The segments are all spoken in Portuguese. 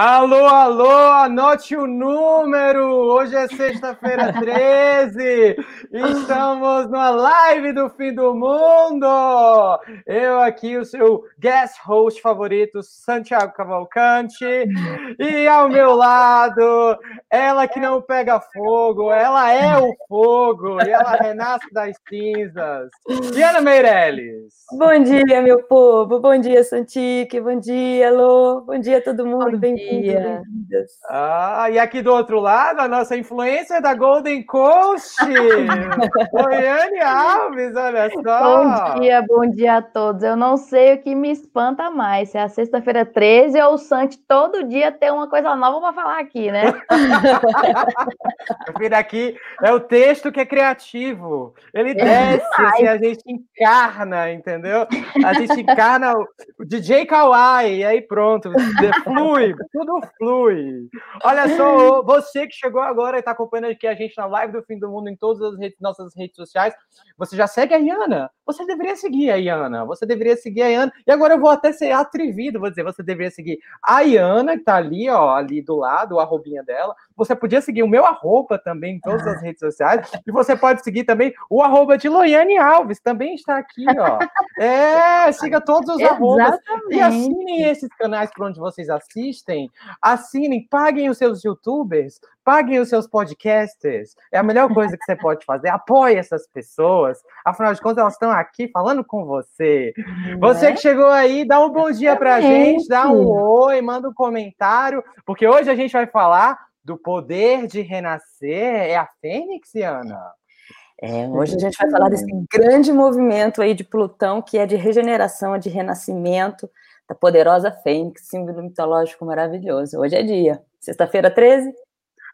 Alô, alô, anote o número! Hoje é sexta-feira 13! Estamos numa live do fim do mundo! Eu aqui, o seu guest host favorito, Santiago Cavalcante, e ao meu lado, ela que não pega fogo, ela é o fogo, e ela renasce das cinzas. Diana Meirelles! Bom dia, meu povo! Bom dia, Santique! Bom dia, Alô! Bom dia a todo mundo! Bem-vindo! Dia. Ah, e aqui do outro lado, a nossa influência da Golden Coast, Goiane Alves, olha só. Bom dia, bom dia a todos. Eu não sei o que me espanta mais, se é a sexta-feira 13 ou o Santi todo dia ter uma coisa nova para falar aqui, né? Filho, aqui é o texto que é criativo. Ele desce, assim, a gente encarna, entendeu? A gente encarna o DJ Kawai, e aí pronto, flui, tudo flui. Olha só, você que chegou agora e está acompanhando aqui a gente na live do Fim do Mundo em todas as redes, nossas redes sociais, você já segue a Iana? Você deveria seguir a Iana, você deveria seguir a Iana. E agora eu vou até ser atrevido, vou dizer, você deveria seguir a Iana, que está ali, ó, ali do lado, o arrobinha dela. Você podia seguir o meu arroba também em todas as redes sociais. E você pode seguir também o arroba de Loiane Alves, também está aqui, ó. É, siga todos os arrobas. E assinem esses canais por onde vocês assistem. Assinem, paguem os seus youtubers, paguem os seus podcasters. É a melhor coisa que você pode fazer. Apoie essas pessoas. Afinal de contas, elas estão aqui falando com você. Você que chegou aí, dá um bom dia pra gente, dá um oi, manda um comentário, porque hoje a gente vai falar do poder de renascer. É a Fênix, Ana? É, hoje a gente vai falar desse grande movimento aí de Plutão, que é de regeneração, de renascimento, da poderosa Fênix, símbolo mitológico maravilhoso. Hoje é dia, sexta-feira 13.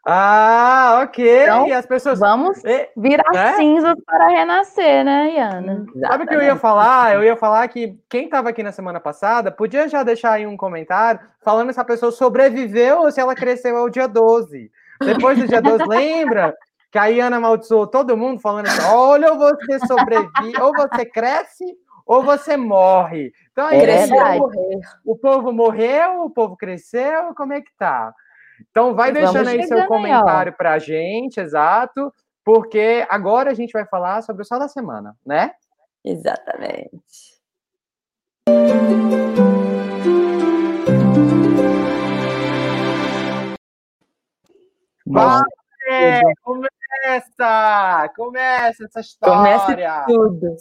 Ah, ok. Então, e as pessoas. Vamos virar é? cinzas para renascer, né, Iana? Sabe o que eu ia falar? Eu ia falar que quem estava aqui na semana passada podia já deixar aí um comentário falando se a pessoa sobreviveu ou se ela cresceu ao dia 12. Depois do dia 12, lembra? Que a Iana amaldiçoou todo mundo falando assim: olha, ou você sobrevive, ou você cresce, ou você morre. Então aí, é o povo morreu, o povo cresceu, como é que tá? Então vai deixando aí seu comentário para a gente, exato, porque agora a gente vai falar sobre o sol da semana, né? Exatamente. Vai, começa! Começa essa história! Começa tudo.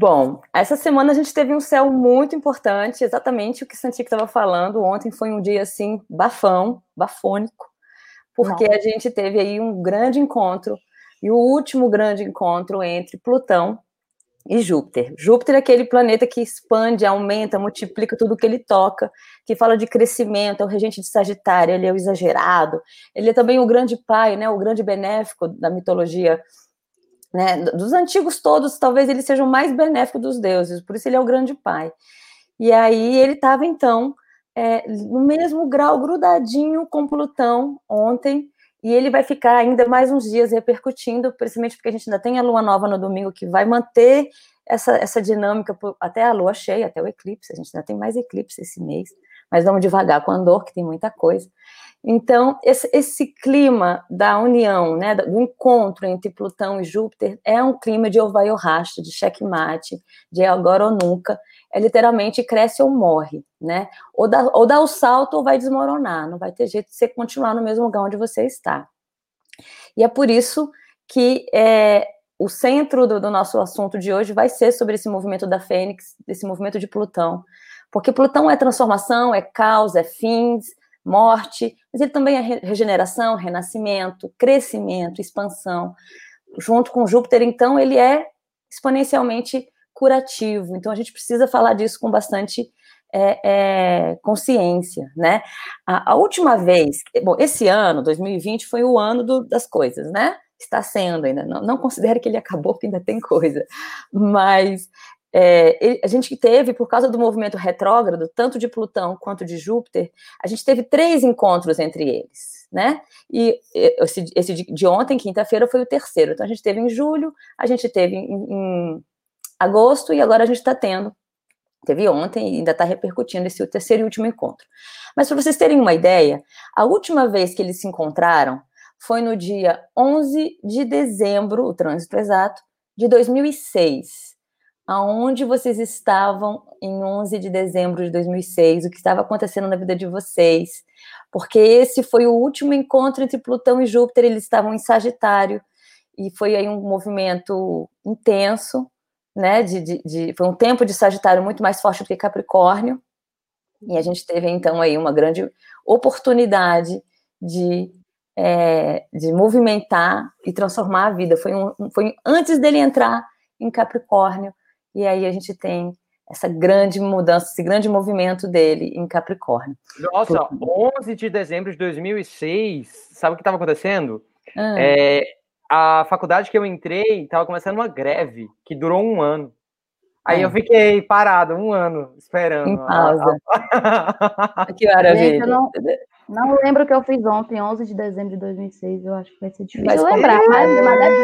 Bom, essa semana a gente teve um céu muito importante, exatamente o que Santiago estava falando. Ontem foi um dia assim, bafão, bafônico, porque Não. a gente teve aí um grande encontro, e o último grande encontro entre Plutão e Júpiter. Júpiter é aquele planeta que expande, aumenta, multiplica tudo que ele toca, que fala de crescimento, é o regente de Sagitário, ele é o exagerado, ele é também o grande pai, né, o grande benéfico da mitologia né? Dos antigos todos, talvez ele seja o mais benéfico dos deuses, por isso ele é o grande pai. E aí ele estava, então, é, no mesmo grau, grudadinho com Plutão ontem, e ele vai ficar ainda mais uns dias repercutindo, principalmente porque a gente ainda tem a lua nova no domingo, que vai manter essa, essa dinâmica até a lua cheia, até o eclipse. A gente ainda tem mais eclipse esse mês, mas vamos devagar com a Andor, que tem muita coisa. Então, esse, esse, clima da união, né, do encontro entre Plutão e Júpiter, é um clima de ou vai ou racha, de de agora ou nunca. É literalmente cresce ou morre, né? Ou dá, ou dá o salto ou vai desmoronar. Não vai ter jeito de você continuar no mesmo lugar onde você está. E é por isso que é, o centro do, do nosso assunto de hoje vai ser sobre esse movimento da Fênix, desse movimento de Plutão. Porque Plutão é transformação, é caos, é fins, morte, mas ele também é regeneração, renascimento, crescimento, expansão. Junto com Júpiter, então, ele é exponencialmente curativo. Então, a gente precisa falar disso com bastante é, é, consciência, né? A, a, última vez, bom, esse ano, 2020, foi o ano do, das coisas, né? Está sendo ainda, não, não considere que ele acabou, porque ainda tem coisa, mas é, a gente teve, por causa do movimento retrógrado, tanto de Plutão quanto de Júpiter, a gente teve três encontros entre eles, né? E esse, esse de ontem, quinta-feira, foi o terceiro. Então a gente teve em julho, a gente teve em, em agosto e agora a gente está tendo Teve ontem e ainda está repercutindo esse terceiro e último encontro. Mas para vocês terem uma ideia, a última vez que eles se encontraram foi no dia 11 de dezembro, o trânsito exato, de 2006. Aonde vocês estavam em 11 de dezembro de 2006? O que estava acontecendo na vida de vocês? Porque esse foi o último encontro entre Plutão e Júpiter, eles estavam em Sagitário, e foi aí um movimento intenso, né? De, de, de, foi um tempo de Sagitário muito mais forte do que Capricórnio, e a gente teve então aí uma grande oportunidade de, é, de movimentar e transformar a vida. Foi, um, foi antes dele entrar em Capricórnio, e aí a gente tem essa grande mudança, esse grande movimento dele em Capricórnio. Nossa, 11 de dezembro de 2006, sabe o que estava acontecendo? Ah. É, a faculdade que eu entrei estava começando uma greve que durou um ano. Aí é. eu fiquei parado um ano esperando. Em pausa. que maravilha. Gente, eu não, não lembro o que eu fiz ontem, 11 de dezembro de 2006. Eu acho que vai ser difícil mas, lembrar, mas, mas deve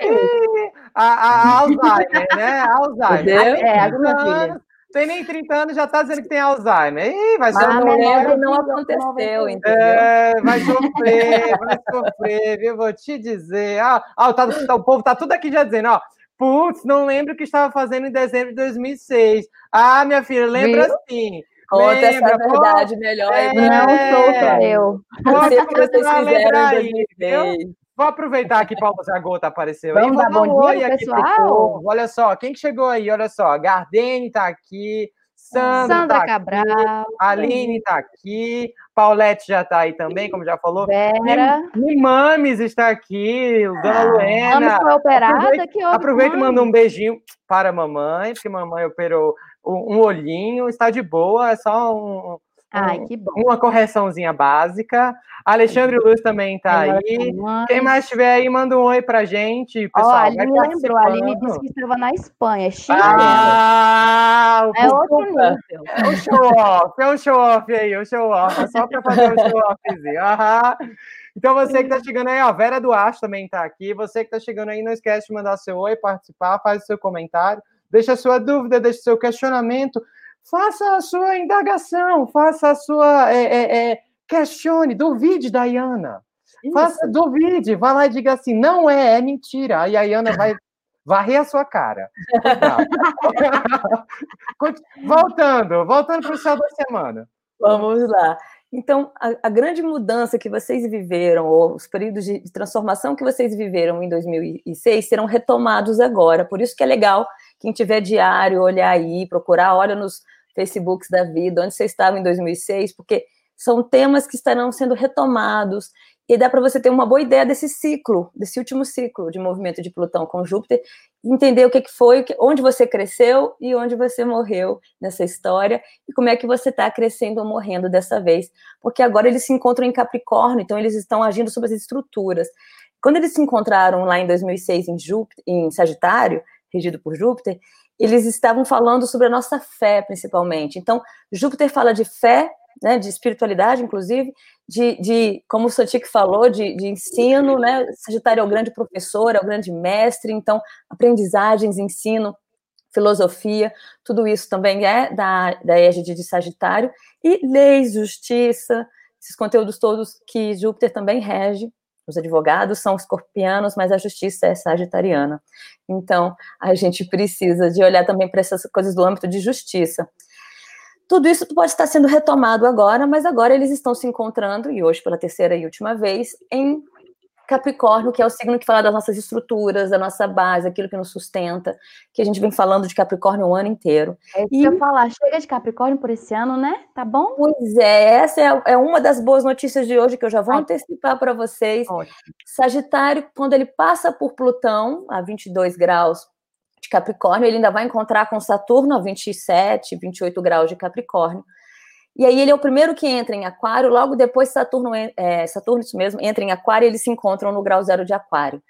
a, a Alzheimer, né? Alzheimer. É, a minha filha tem nem 30 anos já está dizendo que tem Alzheimer. Ih, vai ser um memória não aconteceu, entendeu? É, vai sofrer, vai sofrer, viu? Vou te dizer. Ah, ah tá, tá, o povo tá tudo aqui já dizendo, ó. Putz, não lembro o que estava fazendo em dezembro de 2006. Ah, minha filha, lembra Viu? sim. Conta lembra, essa verdade pô, melhor. É, não sou só eu. Não sei o que vocês fizeram em 2006. Vou aproveitar que Paulo Zagota apareceu Vamos aí. Dar bom dia, pessoal. Olha só, quem que chegou aí? Olha só, Gardene está aqui, Sandra, Sandra tá Cabral, aqui, Aline está aqui, Paulette já está aí também, como já falou. Vera. Mimames está aqui, Dona ah, Luena. Mames foi operada. Aproveita, que aproveita e manda um beijinho para a mamãe, porque mamãe operou um olhinho, está de boa, é só um, Ai, que bom. Uma correçãozinha básica. Alexandre Luz também está aí. Quem mais estiver aí, manda um oi pra gente, pessoal. A Aline lembrou, a Aline disse que estava na Espanha, Chile. Ah, é outro nível. É um show-off, é um show-off aí, um show-off, é só para fazer um show-offzinho. Então, você que está chegando aí, ó, Vera Duarte também está aqui. Você que está chegando aí, não esquece de mandar seu oi, participar, faz o seu comentário, deixa a sua dúvida, deixa o seu questionamento faça a sua indagação, faça a sua. É, é, é, questione, duvide da Iana. Faça, duvide, vá lá e diga assim: não é, é mentira. Aí a Iana vai varrer a sua cara. voltando, voltando para o céu da semana. Vamos lá. Então, a, a, grande mudança que vocês viveram, ou os períodos de, de transformação que vocês viveram em 2006, serão retomados agora. Por isso que é legal quem tiver diário, olhar aí, procurar, olha nos Facebooks da vida, onde você estava em 2006, porque são temas que estarão sendo retomados e dá para você ter uma boa ideia desse ciclo, desse último ciclo de movimento de Plutão com Júpiter, entender o que, que foi, onde você cresceu e onde você morreu nessa história e como é que você está crescendo ou morrendo dessa vez, porque agora eles se encontram em Capricórnio, então eles estão agindo sobre as estruturas. Quando eles se encontraram lá em 2006 em, Júpiter, em Sagitário, regido por Júpiter, eles estavam falando sobre a nossa fé, principalmente. Então, Júpiter fala de fé, né, de espiritualidade, inclusive, de, de como o Sotik falou, de, de, ensino, né? Sagitário é o grande professor, é o grande mestre, então, aprendizagens, ensino, filosofia, tudo isso também é da, da égide de Sagitário, e leis, justiça, esses conteúdos todos que Júpiter também rege, os advogados são escorpianos, mas a justiça é sagitariana. Então, a gente precisa de olhar também para essas coisas do âmbito de justiça. Tudo isso pode estar sendo retomado agora, mas agora eles estão se encontrando, e hoje pela terceira e última vez, em Capricórnio, que é o signo que fala das nossas estruturas, da nossa base, aquilo que nos sustenta, que a gente vem falando de Capricórnio o ano inteiro. É isso e... que eu falar, chega de Capricórnio por esse ano, né? Tá bom? Pois é, essa é, é uma das boas notícias de hoje que eu já vou antecipar para vocês. Ótimo. Sagitário, quando ele passa por Plutão, a 22 graus de Capricórnio, ele ainda vai encontrar com Saturno a 27, 28 graus de Capricórnio. E aí ele é o primeiro que entra em Aquário, logo depois Saturno, é, Saturno isso mesmo, entra em Aquário e eles se encontram no grau zero de Aquário.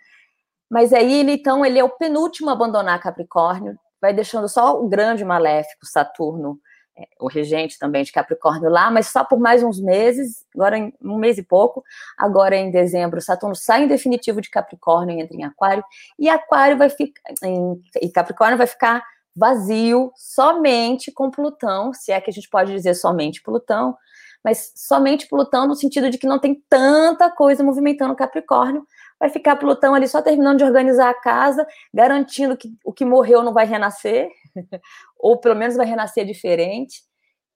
Mas aí ele, então, ele é o penúltimo a abandonar Capricórnio, vai deixando só o grande maléfico Saturno, é, o regente também de Capricórnio lá, mas só por mais uns meses, agora em um mês e pouco, agora em dezembro, Saturno sai em definitivo de Capricórnio e entra em Aquário, e Aquário vai ficar, e Capricórnio vai ficar vazio, somente com Plutão, se é que a gente pode dizer somente Plutão, mas somente Plutão no sentido de que não tem tanta coisa movimentando Capricórnio, vai ficar Plutão ali só terminando de organizar a casa, garantindo que o que morreu não vai renascer, ou pelo menos vai renascer diferente,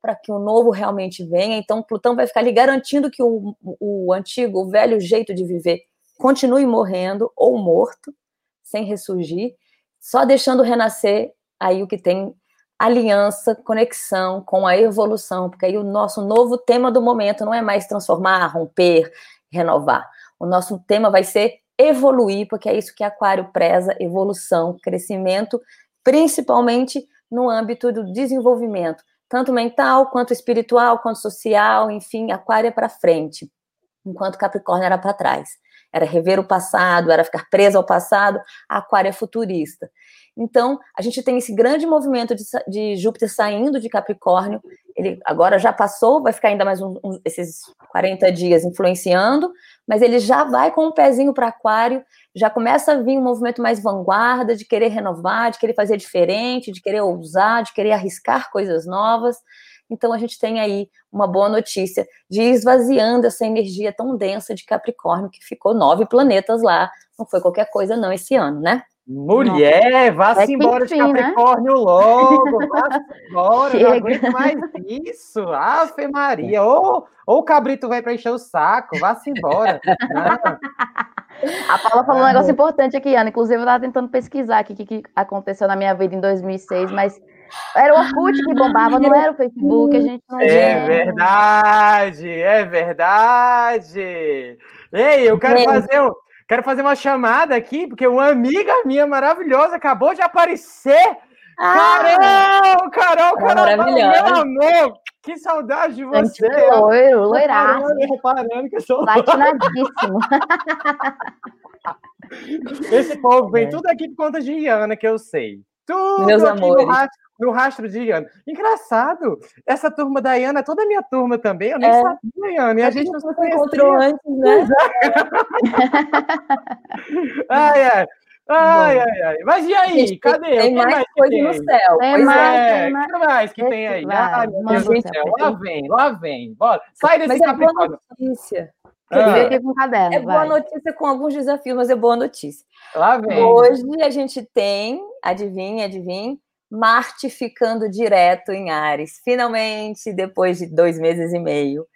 para que o novo realmente venha. Então, Plutão vai ficar ali garantindo que o, o antigo, o velho jeito de viver continue morrendo ou morto, sem ressurgir, só deixando renascer aí o que tem aliança, conexão com a evolução, porque aí o nosso novo tema do momento não é mais transformar, romper, renovar. O nosso tema vai ser evoluir, porque é isso que Aquário preza: evolução, crescimento, principalmente no âmbito do desenvolvimento, tanto mental, quanto espiritual, quanto social, enfim, Aquário é para frente, enquanto Capricórnio era para trás. Era rever o passado, era ficar preso ao passado, Aquário é futurista. Então, a gente tem esse grande movimento de, de, Júpiter saindo de Capricórnio. Ele agora já passou, vai ficar ainda mais um, um, esses 40 dias influenciando, mas ele já vai com um pezinho para Aquário, já começa a vir um movimento mais vanguarda, de querer renovar, de querer fazer diferente, de querer ousar, de querer arriscar coisas novas. Então, a gente tem aí uma boa notícia de esvaziando essa energia tão densa de Capricórnio, que ficou nove planetas lá. Não foi qualquer coisa, não, esse ano, né? Mulher, vá-se é embora de né? Capricórnio né? logo, vá-se embora, não aguento mais isso. Ave Maria, ou, ou o cabrito vai para encher o saco, vá-se embora. A Paula falou um negócio importante aqui, Ana. Inclusive, eu estava tentando pesquisar o que, que aconteceu na minha vida em 2006, mas era o Orkut que bombava, não era o Facebook, a gente não É verdade, é verdade. Ei, eu quero fazer um Quero fazer uma chamada aqui, porque uma amiga minha maravilhosa acabou de aparecer. Ah, Carol, Carol, Carol, meu amor, que saudade de você. Loiro, loiraço. Reparando que eu sou Platinadíssimo. Esse povo vem é. tudo aqui por conta de Iana, que eu sei. Tudo Meus amores no rastro de Iana. Engraçado, essa turma da Iana é toda a minha turma também, eu nem é. sabia, Iana, e a, a gente não se encontrou antes, né? ai, ai. Ai, ai, ai. Mas e aí? Gente, Cadê? Tem mais, mais coisa no céu. Tem mais, é. tem mais. O que mais que tem aí? Ai, meu Deus do céu. Lá vem, lá vem. Bora. Sai desse mas Capricórnio. É boa notícia. Ah. Com caderno, é boa notícia com alguns desafios, mas é boa notícia. Lá vem. Hoje a gente tem, adivinha, adivinha, Marte ficando direto em Ares, finalmente, depois de dois meses e meio,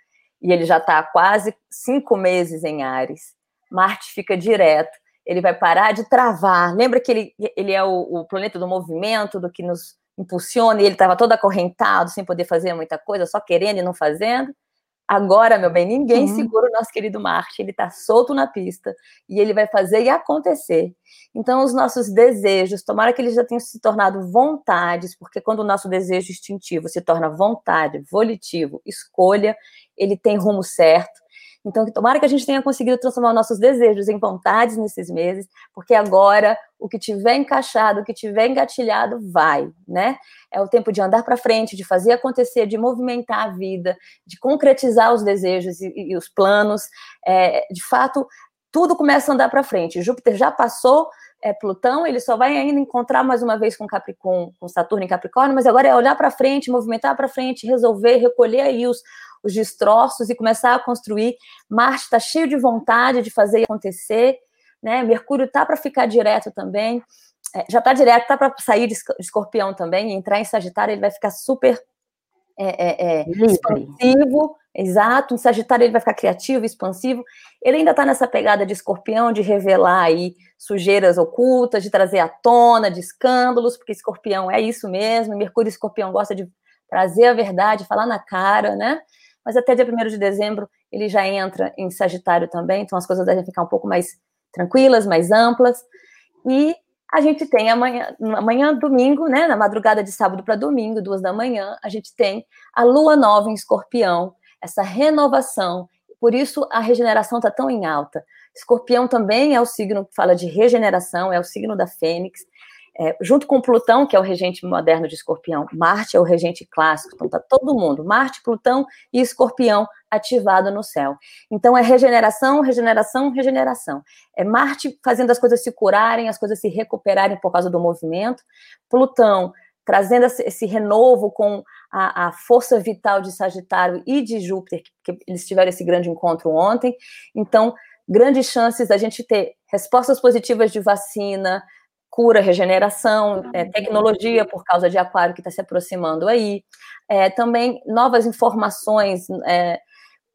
e ele já está quase cinco meses em Ares. Marte fica direto, ele vai parar de travar. Lembra que ele, ele é o, o planeta do movimento, do que nos impulsiona, e ele estava todo acorrentado, sem poder fazer muita coisa, só querendo e não fazendo? Agora, meu bem, ninguém uhum. segura o nosso querido Marte, ele está solto na pista e ele vai fazer e acontecer. Então, os nossos desejos, tomara que eles já tenham se tornado vontades, porque quando o nosso desejo instintivo se torna vontade, volitivo, escolha, ele tem rumo certo. Então, tomara que a gente tenha conseguido transformar nossos desejos em vontades nesses meses, porque agora o que tiver encaixado, o que tiver engatilhado, vai, né? É o tempo de andar para frente, de fazer acontecer, de movimentar a vida, de concretizar os desejos e, e os planos. É, de fato, tudo começa a andar para frente. Júpiter já passou é, Plutão, ele só vai ainda encontrar mais uma vez com, Capricórnio, com Saturno em Capricórnio, mas agora é olhar para frente, movimentar para frente, resolver, recolher aí os, os destroços e começar a construir. Marte está cheio de vontade de fazer acontecer, né? Mercúrio tá para ficar direto também, é, já está direto, tá para sair de Escorpião também, entrar em Sagitário, ele vai ficar super é, é, é expansivo, exato. Em Sagitário ele vai ficar criativo, expansivo. Ele ainda está nessa pegada de Escorpião, de revelar aí sujeiras ocultas, de trazer à tona, de escândalos, porque Escorpião é isso mesmo. Mercúrio e Escorpião gosta de trazer a verdade, falar na cara, né? Mas até dia 1 de dezembro ele já entra em Sagitário também, então as coisas devem ficar um pouco mais tranquilas, mais amplas. E a gente tem amanhã, amanhã domingo, né, na madrugada de sábado para domingo, duas da manhã, a gente tem a lua nova em escorpião, essa renovação. Por isso a regeneração está tão em alta. Escorpião também é o signo que fala de regeneração, é o signo da fênix. É, junto com Plutão, que é o regente moderno de Escorpião, Marte é o regente clássico, então tá todo mundo, Marte, Plutão e Escorpião ativado no céu. Então é regeneração, regeneração, regeneração. É Marte fazendo as coisas se curarem, as coisas se recuperarem por causa do movimento. Plutão trazendo esse renovo com a, a, força vital de Sagitário e de Júpiter, que, que eles tiveram esse grande encontro ontem. Então, grandes chances da gente ter respostas positivas de vacina, cura, regeneração, é, tecnologia por causa de Aquário que está se aproximando aí, é, também novas informações, é,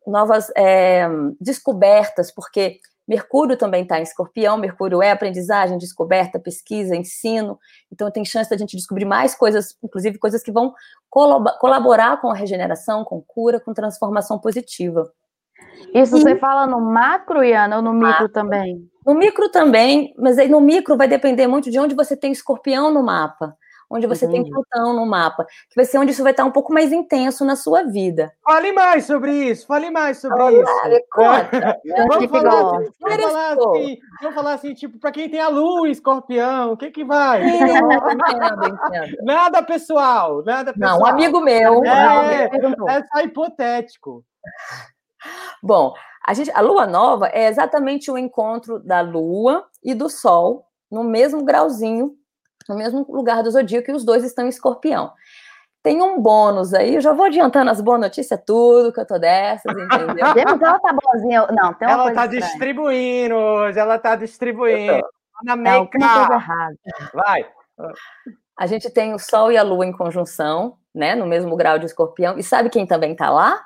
novas é, descobertas, porque Mercúrio também está em escorpião, Mercúrio é aprendizagem, descoberta, pesquisa, ensino, então tem chance da gente descobrir mais coisas, inclusive coisas que vão colaborar com a regeneração, com cura, com transformação positiva. Isso e... você fala no macro, Iana, ou no micro macro. também? No micro também, mas aí no micro vai depender muito de onde você tem escorpião no mapa onde você uhum. tem Plutão no mapa, que vai ser onde isso vai estar um pouco mais intenso na sua vida. Fale mais sobre isso, fale mais sobre oh, isso. conta. vamos, falar, assim, vamos, falar assim, vamos falar assim, tipo, para quem tem a lua escorpião, o que que vai? É, entendo, entendo. Nada pessoal, nada pessoal. Não, um amigo meu. É, é só hipotético. Bom, a, gente, a lua nova é exatamente o encontro da lua e do sol no mesmo grauzinho no mesmo lugar do zodíaco, e os dois estão em escorpião. Tem um bônus aí, eu já vou adiantando as boas notícias, tudo que eu tô dessas, entendeu? ela tá boazinha. Não, tem uma ela coisa tá estranha. distribuindo hoje, ela tá distribuindo. Na não, tem coisa errada. Vai. A gente tem o Sol e a Lua em conjunção, né, no mesmo grau de escorpião. E sabe quem também tá lá?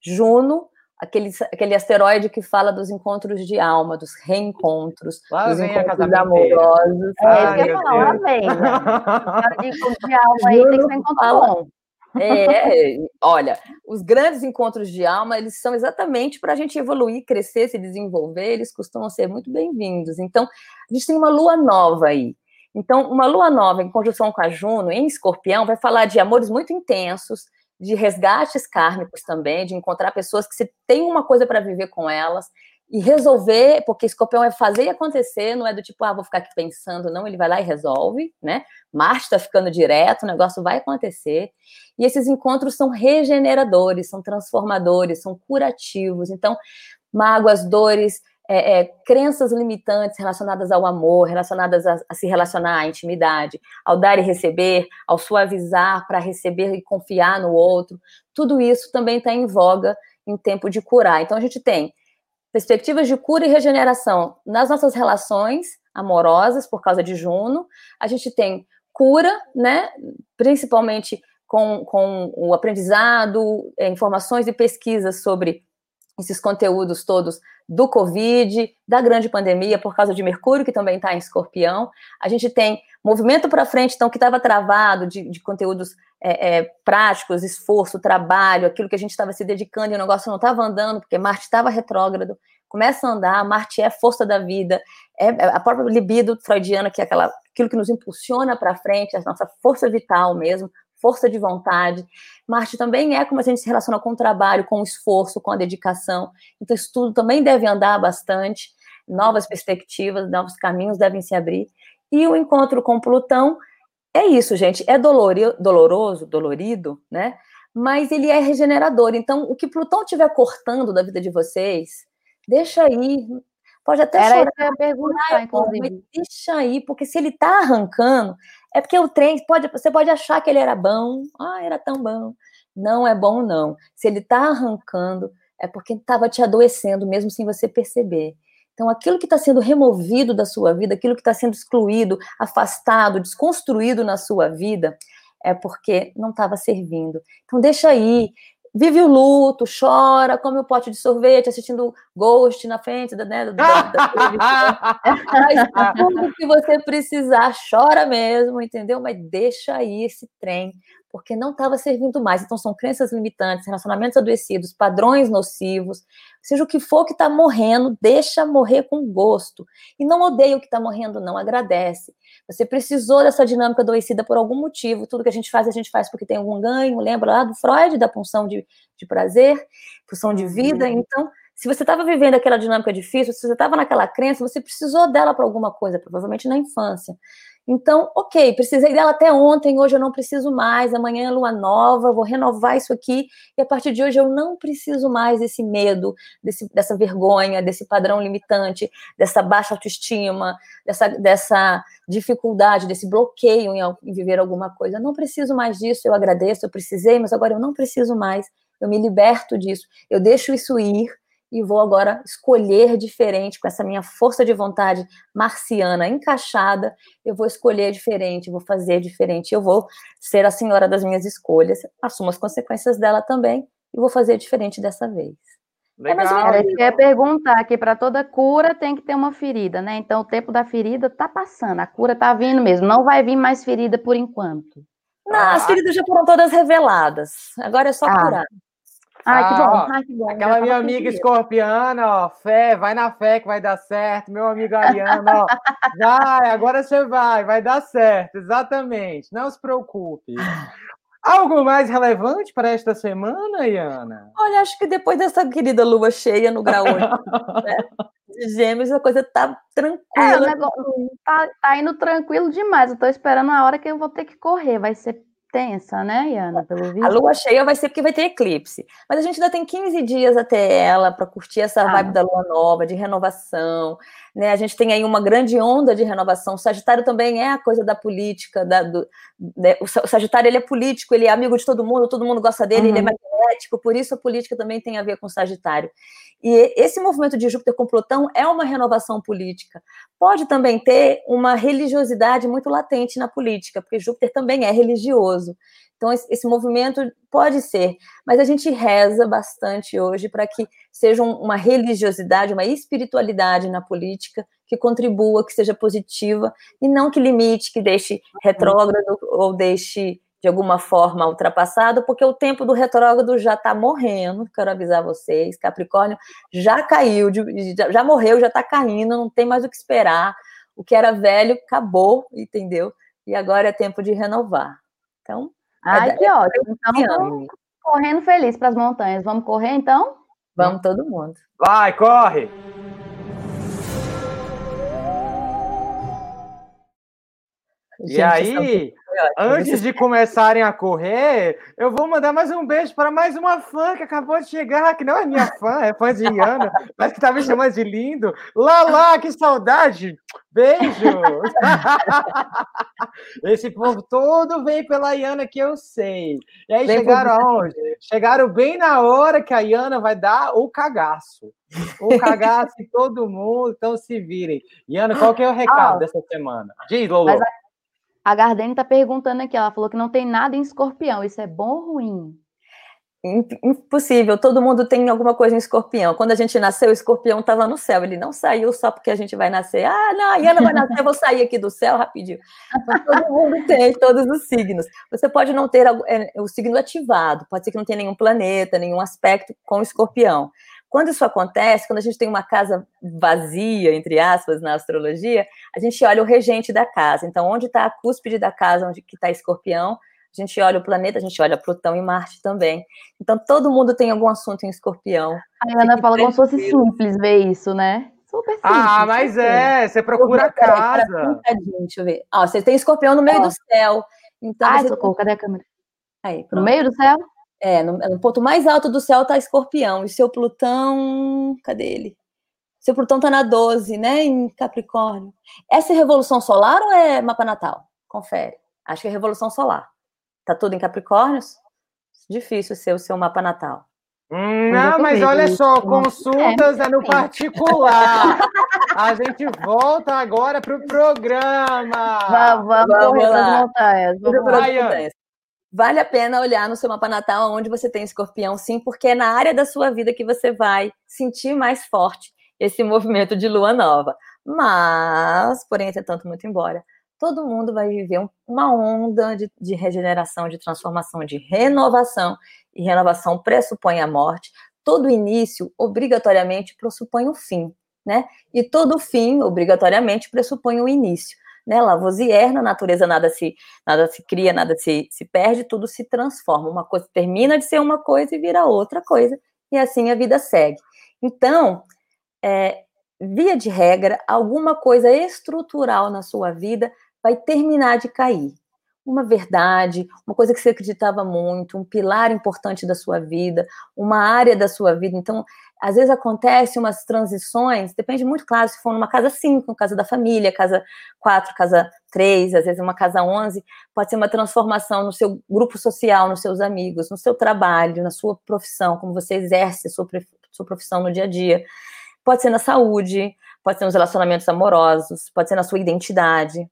Juno aquele, aquele asteroide que fala dos encontros de alma, dos reencontros, lá dos encontros amorosos. É isso que eu ia falar, lá vem. Né? encontro de alma aí tem que ser encontro bom. É, olha, os grandes encontros de alma, eles são exatamente para a gente evoluir, crescer, se desenvolver, eles costumam ser muito bem-vindos. Então, a gente tem uma lua nova aí. Então, uma lua nova em conjunção com a Juno, em escorpião, vai falar de amores muito intensos, de resgates kármicos também, de encontrar pessoas que se tem uma coisa para viver com elas e resolver, porque escorpião é fazer e acontecer, não é do tipo, ah, vou ficar aqui pensando, não, ele vai lá e resolve, né? Marte está ficando direto, o negócio vai acontecer. E esses encontros são regeneradores, são transformadores, são curativos. Então, mágoas, dores, é, é, crenças limitantes relacionadas ao amor, relacionadas a, a, se relacionar à intimidade, ao dar e receber, ao suavizar para receber e confiar no outro, tudo isso também está em voga em tempo de curar. Então a gente tem perspectivas de cura e regeneração nas nossas relações amorosas por causa de Juno, a gente tem cura, né, principalmente com, com o aprendizado, é, informações e pesquisas sobre esses conteúdos todos do Covid, da grande pandemia, por causa de Mercúrio, que também está em escorpião. A gente tem movimento para frente, então, que estava travado de, de conteúdos é, é, práticos, esforço, trabalho, aquilo que a gente estava se dedicando e o negócio não estava andando, porque Marte estava retrógrado. Começa a andar, Marte é força da vida, é, é a própria libido freudiana, que é aquela, aquilo que nos impulsiona para frente, a nossa força vital mesmo, força de vontade. Marte também é como a gente se relaciona com o trabalho, com o esforço, com a dedicação. Então, isso tudo também deve andar bastante. Novas perspectivas, novos caminhos devem se abrir. E o encontro com Plutão é isso, gente. É dolori, doloroso, dolorido, né? Mas ele é regenerador. Então, o que Plutão estiver cortando da vida de vocês, deixa aí. Pode até Era chorar, ia perguntar, inclusive. deixa aí, porque se ele está arrancando, é porque o trem, pode, você pode achar que ele era bom, ah, era tão bom. Não é bom, não. Se ele está arrancando, é porque estava te adoecendo, mesmo sem você perceber. Então, aquilo que está sendo removido da sua vida, aquilo que está sendo excluído, afastado, desconstruído na sua vida, é porque não estava servindo. Então, deixa aí, vive o luto, chora, come um pote de sorvete, assistindo Ghost na frente da, né, da, da Faz tudo que você precisar, chora mesmo, entendeu? Mas deixa aí esse trem, porque não estava servindo mais. Então, são crenças limitantes, relacionamentos adoecidos, padrões nocivos, seja o que for que está morrendo, deixa morrer com gosto. E não odeia o que está morrendo, não, agradece. Você precisou dessa dinâmica adoecida por algum motivo. Tudo que a gente faz, a gente faz porque tem algum ganho. Lembra lá do Freud, da punção de, de prazer, punção de vida. Uhum. Então, se você estava vivendo aquela dinâmica difícil, se você estava naquela crença, você precisou dela para alguma coisa, provavelmente na infância. Então, ok, precisei dela até ontem, hoje eu não preciso mais, amanhã é lua nova, vou renovar isso aqui, e a partir de hoje eu não preciso mais desse medo, desse, dessa vergonha, desse padrão limitante, dessa baixa autoestima, dessa, dessa dificuldade, desse bloqueio em, em viver alguma coisa. Eu não preciso mais disso, eu agradeço, eu precisei, mas agora eu não preciso mais, eu me liberto disso, eu deixo isso ir e vou agora escolher diferente, com essa minha força de vontade marciana encaixada, eu vou escolher diferente, vou fazer diferente, eu vou ser a senhora das minhas escolhas, assumo as consequências dela também e vou fazer diferente dessa vez. É, Legal. É, eu queria perguntar que para toda cura tem que ter uma ferida, né? Então o tempo da ferida tá passando, a cura tá vindo mesmo, não vai vir mais ferida por enquanto. Não, as feridas já foram todas reveladas. Agora é só ah. curar. Ai, que bom, ai, que bom. Aquela minha amiga escorpiana, ó, fé, vai na fé que vai dar certo. Meu amigo Ariano, ó, vai, agora você vai, vai dar certo, exatamente. Não se preocupe. Algo mais relevante para esta semana, Iana? Olha, acho que depois dessa querida lua cheia no grau 8, né, de gêmeos, a coisa tá tranquila. É, o negócio tá, tá indo tranquilo demais. Eu tô esperando a hora que eu vou ter que correr. Vai ser tensa, né, Iana? Pelo visto. A lua cheia vai ser porque vai ter eclipse. Mas a gente ainda tem 15 dias até ela para curtir essa ah. vibe da lua nova, de renovação. Né? A gente tem aí uma grande onda de renovação. O Sagitário também é a coisa da política. Da, do, né? O Sagitário ele é político, ele é amigo de todo mundo, todo mundo gosta dele, uhum. ele é uhum. Por isso a política também tem a ver com Sagitário. E esse movimento de Júpiter com Plutão é uma renovação política. Pode também ter uma religiosidade muito latente na política, porque Júpiter também é religioso. Então, esse movimento pode ser, mas a gente reza bastante hoje para que seja uma religiosidade, uma espiritualidade na política que contribua, que seja positiva e não que limite, que deixe retrógrado ou deixe de alguma forma ultrapassado, porque o tempo do retrógrado já está morrendo. Quero avisar vocês, Capricórnio já caiu, já, morreu, já está caindo, não tem mais o que esperar. O que era velho acabou, entendeu? E agora é tempo de renovar. Então. Ai, é, que é, ótimo. Então, correndo feliz para as montanhas. Vamos correr então? Vamos todo mundo. Vai, corre! Gente, e aí, antes de começarem a correr, eu vou mandar mais um beijo para mais uma fã que acabou de chegar, que não é minha fã, é fã de Iana, mas que tá me chamando de lindo. Lala, que saudade! Beijo! Esse povo todo veio pela Iana que eu sei. E aí chegaram aonde? Chegaram bem na hora que a Iana vai dar o cagaço. O cagaço em todo mundo, então se virem. Iana, qual que é o recado ah, dessa semana? Diz, Lolo. Mas a Gardene está perguntando aqui, ela falou que não tem nada em escorpião. Isso é bom ou ruim? Impossível, todo mundo tem alguma coisa em escorpião. Quando a gente nasceu, o escorpião estava no céu, ele não saiu só porque a gente vai nascer. Ah, não, a Iana vai nascer, eu vou sair aqui do céu rapidinho. Mas todo mundo tem todos os signos. Você pode não ter é, o signo ativado, pode ser que não tenha nenhum planeta, nenhum aspecto com o escorpião. Quando isso acontece, quando a gente tem uma casa vazia, entre aspas, na astrologia, a gente olha o regente da casa. Então, onde está a cúspide da casa, onde está escorpião, a gente olha o planeta, a gente olha Plutão e Marte também. Então, todo mundo tem algum assunto em escorpião. A Ana fala como se fosse simples ver isso, né? Super simples. Ah, mas é, você procura a casa. Deixa eu ver. Ah, você tem escorpião no meio do céu. Então, Ai, socorro, cadê a câmera? Aí, no meio do céu? É, no, no, ponto mais alto do céu está Escorpião, e seu Plutão. Cadê ele? Seu Plutão está na 12, né? Em Capricórnio. Essa é Revolução Solar ou é mapa natal? Confere. Acho que é Revolução Solar. Tá tudo em Capricórnios? Difícil ser o seu mapa natal. Hum, não, mas olha só, consultas é, é no particular. A gente volta agora para o programa. Vamos, vamos, vamos lá. montanhas. Vamos lá. Vale a pena olhar no seu mapa natal onde você tem escorpião, sim, porque é na área da sua vida que você vai sentir mais forte esse movimento de lua nova. Mas, porém, entretanto, muito embora, todo mundo vai viver uma onda de, de regeneração, de transformação, de renovação, e renovação pressupõe a morte. Todo início, obrigatoriamente, pressupõe o fim, né? E todo fim, obrigatoriamente, pressupõe o início né? Lavoisier, na natureza nada se, nada se cria, nada se, se perde, tudo se transforma. Uma coisa termina de ser uma coisa e vira outra coisa, e assim a vida segue. Então, é, via de regra, alguma coisa estrutural na sua vida vai terminar de cair. Uma verdade, uma coisa que você acreditava muito, um pilar importante da sua vida, uma área da sua vida. Então, às vezes acontece umas transições, depende muito, claro, se for numa casa 5, casa da família, casa 4, casa 3, às vezes uma casa 11, pode ser uma transformação no seu grupo social, nos seus amigos, no seu trabalho, na sua profissão, como você exerce a sua, sua profissão no dia a dia. Pode ser na saúde, pode ser nos relacionamentos amorosos, pode ser na sua identidade,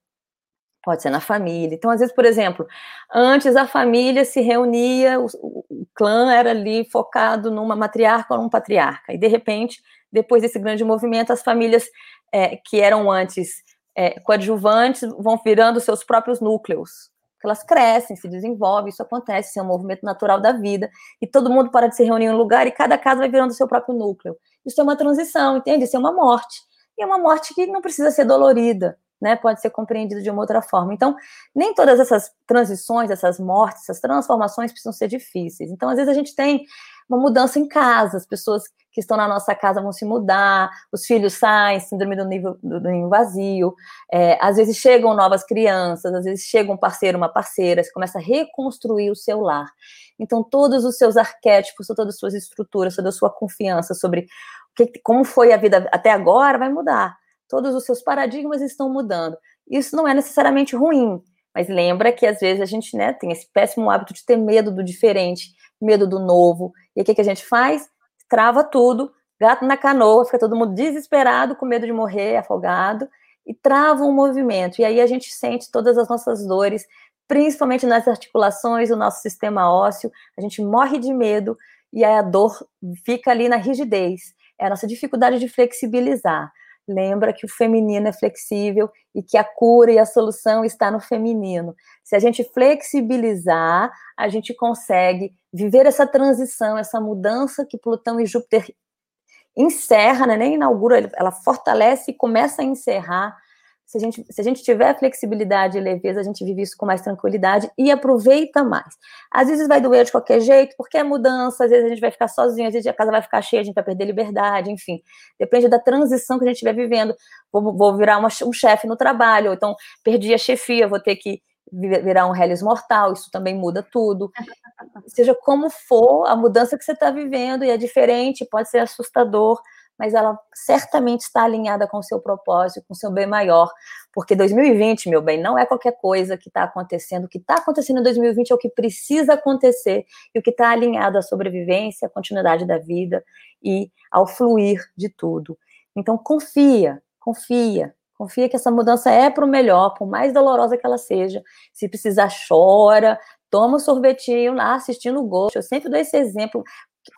pode ser na família. Então, às vezes, por exemplo, antes a família se reunia, o, o clã era ali focado numa matriarca ou num patriarca, e de repente, depois desse grande movimento, as famílias é, que eram antes é, coadjuvantes vão virando seus próprios núcleos. Elas crescem, se desenvolvem, isso acontece, isso é um movimento natural da vida, e todo mundo para de se reunir em um lugar e cada casa vai virando seu próprio núcleo. Isso é uma transição, entende? Isso é uma morte. E é uma morte que não precisa ser dolorida, né, pode ser compreendido de uma outra forma. Então, nem todas essas transições, essas mortes, essas transformações precisam ser difíceis. Então, às vezes a gente tem uma mudança em casa, as pessoas que estão na nossa casa vão se mudar, os filhos saem, síndrome do nível do ninho vazio, é, às vezes chegam novas crianças, às vezes chega um parceiro, uma parceira, você começa a reconstruir o seu lar. Então, todos os seus arquétipos, todas as suas estruturas, toda a sua confiança sobre que, como foi a vida até agora vai mudar todos os seus paradigmas estão mudando. Isso não é necessariamente ruim, mas lembra que às vezes a gente né, tem esse péssimo hábito de ter medo do diferente, medo do novo. E o que, que a gente faz? Trava tudo, gato na canoa, fica todo mundo desesperado, com medo de morrer, afogado, e trava um movimento. E aí a gente sente todas as nossas dores, principalmente nas articulações, o nosso sistema ósseo, a gente morre de medo e a dor fica ali na rigidez. É a nossa dificuldade de flexibilizar lembra que o feminino é flexível e que a cura e a solução está no feminino. Se a gente flexibilizar, a gente consegue viver essa transição, essa mudança que Plutão e Júpiter encerra, né, nem inaugura, ela fortalece e começa a encerrar se a gente, se a gente tiver flexibilidade e leveza, a gente vive isso com mais tranquilidade e aproveita mais. Às vezes vai doer de qualquer jeito, porque é mudança, às vezes a gente vai ficar sozinho, às vezes a casa vai ficar cheia, a gente vai perder liberdade, enfim. Depende da transição que a gente estiver vivendo. Vou, vou virar uma, um chefe no trabalho, ou então perdi a chefia, vou ter que virar um Hellis mortal, isso também muda tudo. Seja como for, a mudança que você está vivendo e é diferente, pode ser assustador, mas ela certamente está alinhada com o seu propósito, com o seu bem maior, porque 2020, meu bem, não é qualquer coisa que está acontecendo, o que está acontecendo em 2020 é o que precisa acontecer, e o que está alinhado à sobrevivência, à continuidade da vida e ao fluir de tudo. Então, confia, confia, confia que essa mudança é para o melhor, por mais dolorosa que ela seja. Se precisar, chora, toma um sorvetinho lá assistindo o Ghost. Eu sempre dou esse exemplo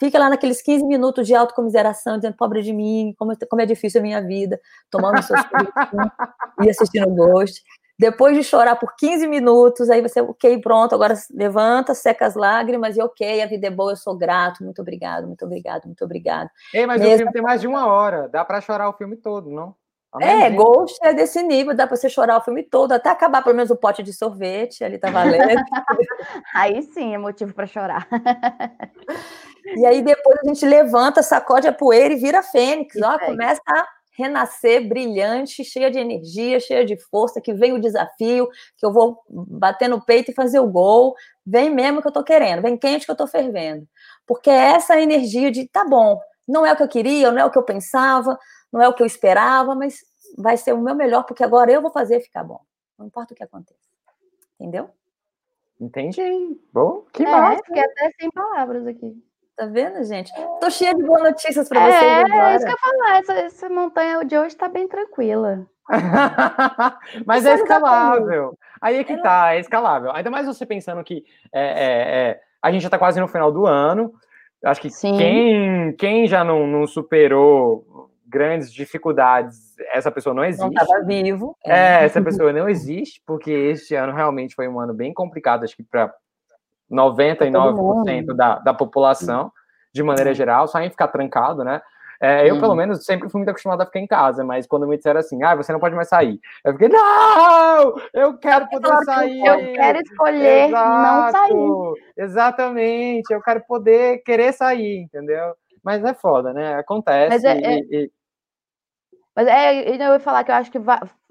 fica lá naqueles 15 minutos de autocomiseração, dizendo, pobre de mim, como, como é difícil a minha vida, tomando seus e assistindo o Ghost. Depois de chorar por 15 minutos, aí você, ok, pronto, agora levanta, seca as lágrimas e ok, a vida é boa, eu sou grato, muito obrigado, muito obrigado, muito obrigado. Ei, mas Mesmo... o filme tem mais de uma hora, dá para chorar o filme todo, não? É, Ghost é desse nível, dá para você chorar o filme todo, até acabar pelo menos o pote de sorvete, ali tá valendo. aí sim é motivo para chorar. E aí depois a gente levanta, sacode a poeira e vira fênix, ó, começa a renascer brilhante, cheia de energia, cheia de força, que vem o desafio, que eu vou bater no peito e fazer o gol, vem mesmo que eu tô querendo, vem quente que eu tô fervendo. Porque é essa energia de, tá bom, não é o que eu queria, não é o que eu pensava, não é o que eu esperava, mas vai ser o meu melhor, porque agora eu vou fazer ficar bom. Não importa o que aconteça. Entendeu? Entendi. Bom, que é, massa. Fiquei até sem palavras aqui. Tá vendo, gente? Tô cheia de boas notícias para vocês. É, agora. é isso que eu falar. Essa, essa montanha de hoje tá bem tranquila. Mas é escalável. Aí é que tá, é escalável. Ainda mais você pensando que é, é, é, a gente já tá quase no final do ano. Acho que quem, quem já não, não superou grandes dificuldades, essa pessoa não existe. Não estava vivo. É. é, essa pessoa não existe, porque este ano realmente foi um ano bem complicado, acho que para 99% da, da população, de maneira geral, só em ficar trancado, né? É, eu, hum. pelo menos, sempre fui muito acostumado a ficar em casa, mas quando me disseram assim, ah, você não pode mais sair, eu fiquei, não! Eu quero poder sair! Eu quero escolher Exato, não sair. Exatamente, eu quero poder querer sair, entendeu? Mas é foda, né? Acontece. Mas é, é... E, Mas é, eu ia falar que eu acho que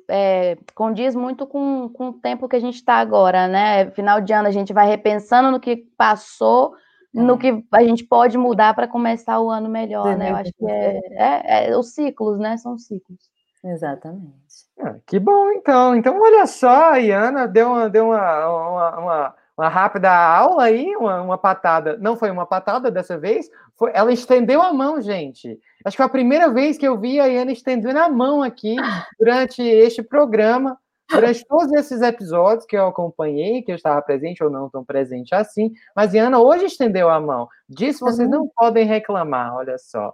é, condiz muito com, com o tempo que a gente está agora, né? Final de ano a gente vai repensando no que passou, no que a gente pode mudar para começar o ano melhor, né? Eu acho que é, é, é, os ciclos, né? São ciclos. Exatamente. Ah, que bom, então. Então, olha só, a Iana deu uma, deu uma, uma, uma, uma rápida aula aí, uma, uma patada. Não foi uma patada dessa vez, foi, ela estendeu a mão, gente. Acho que foi a primeira vez que eu vi a Iana estendendo a mão aqui durante este programa. Durante todos esses episódios que eu acompanhei, que eu estava presente ou não tão presente assim, mas Iana hoje estendeu a mão. Disso vocês não podem reclamar, olha só.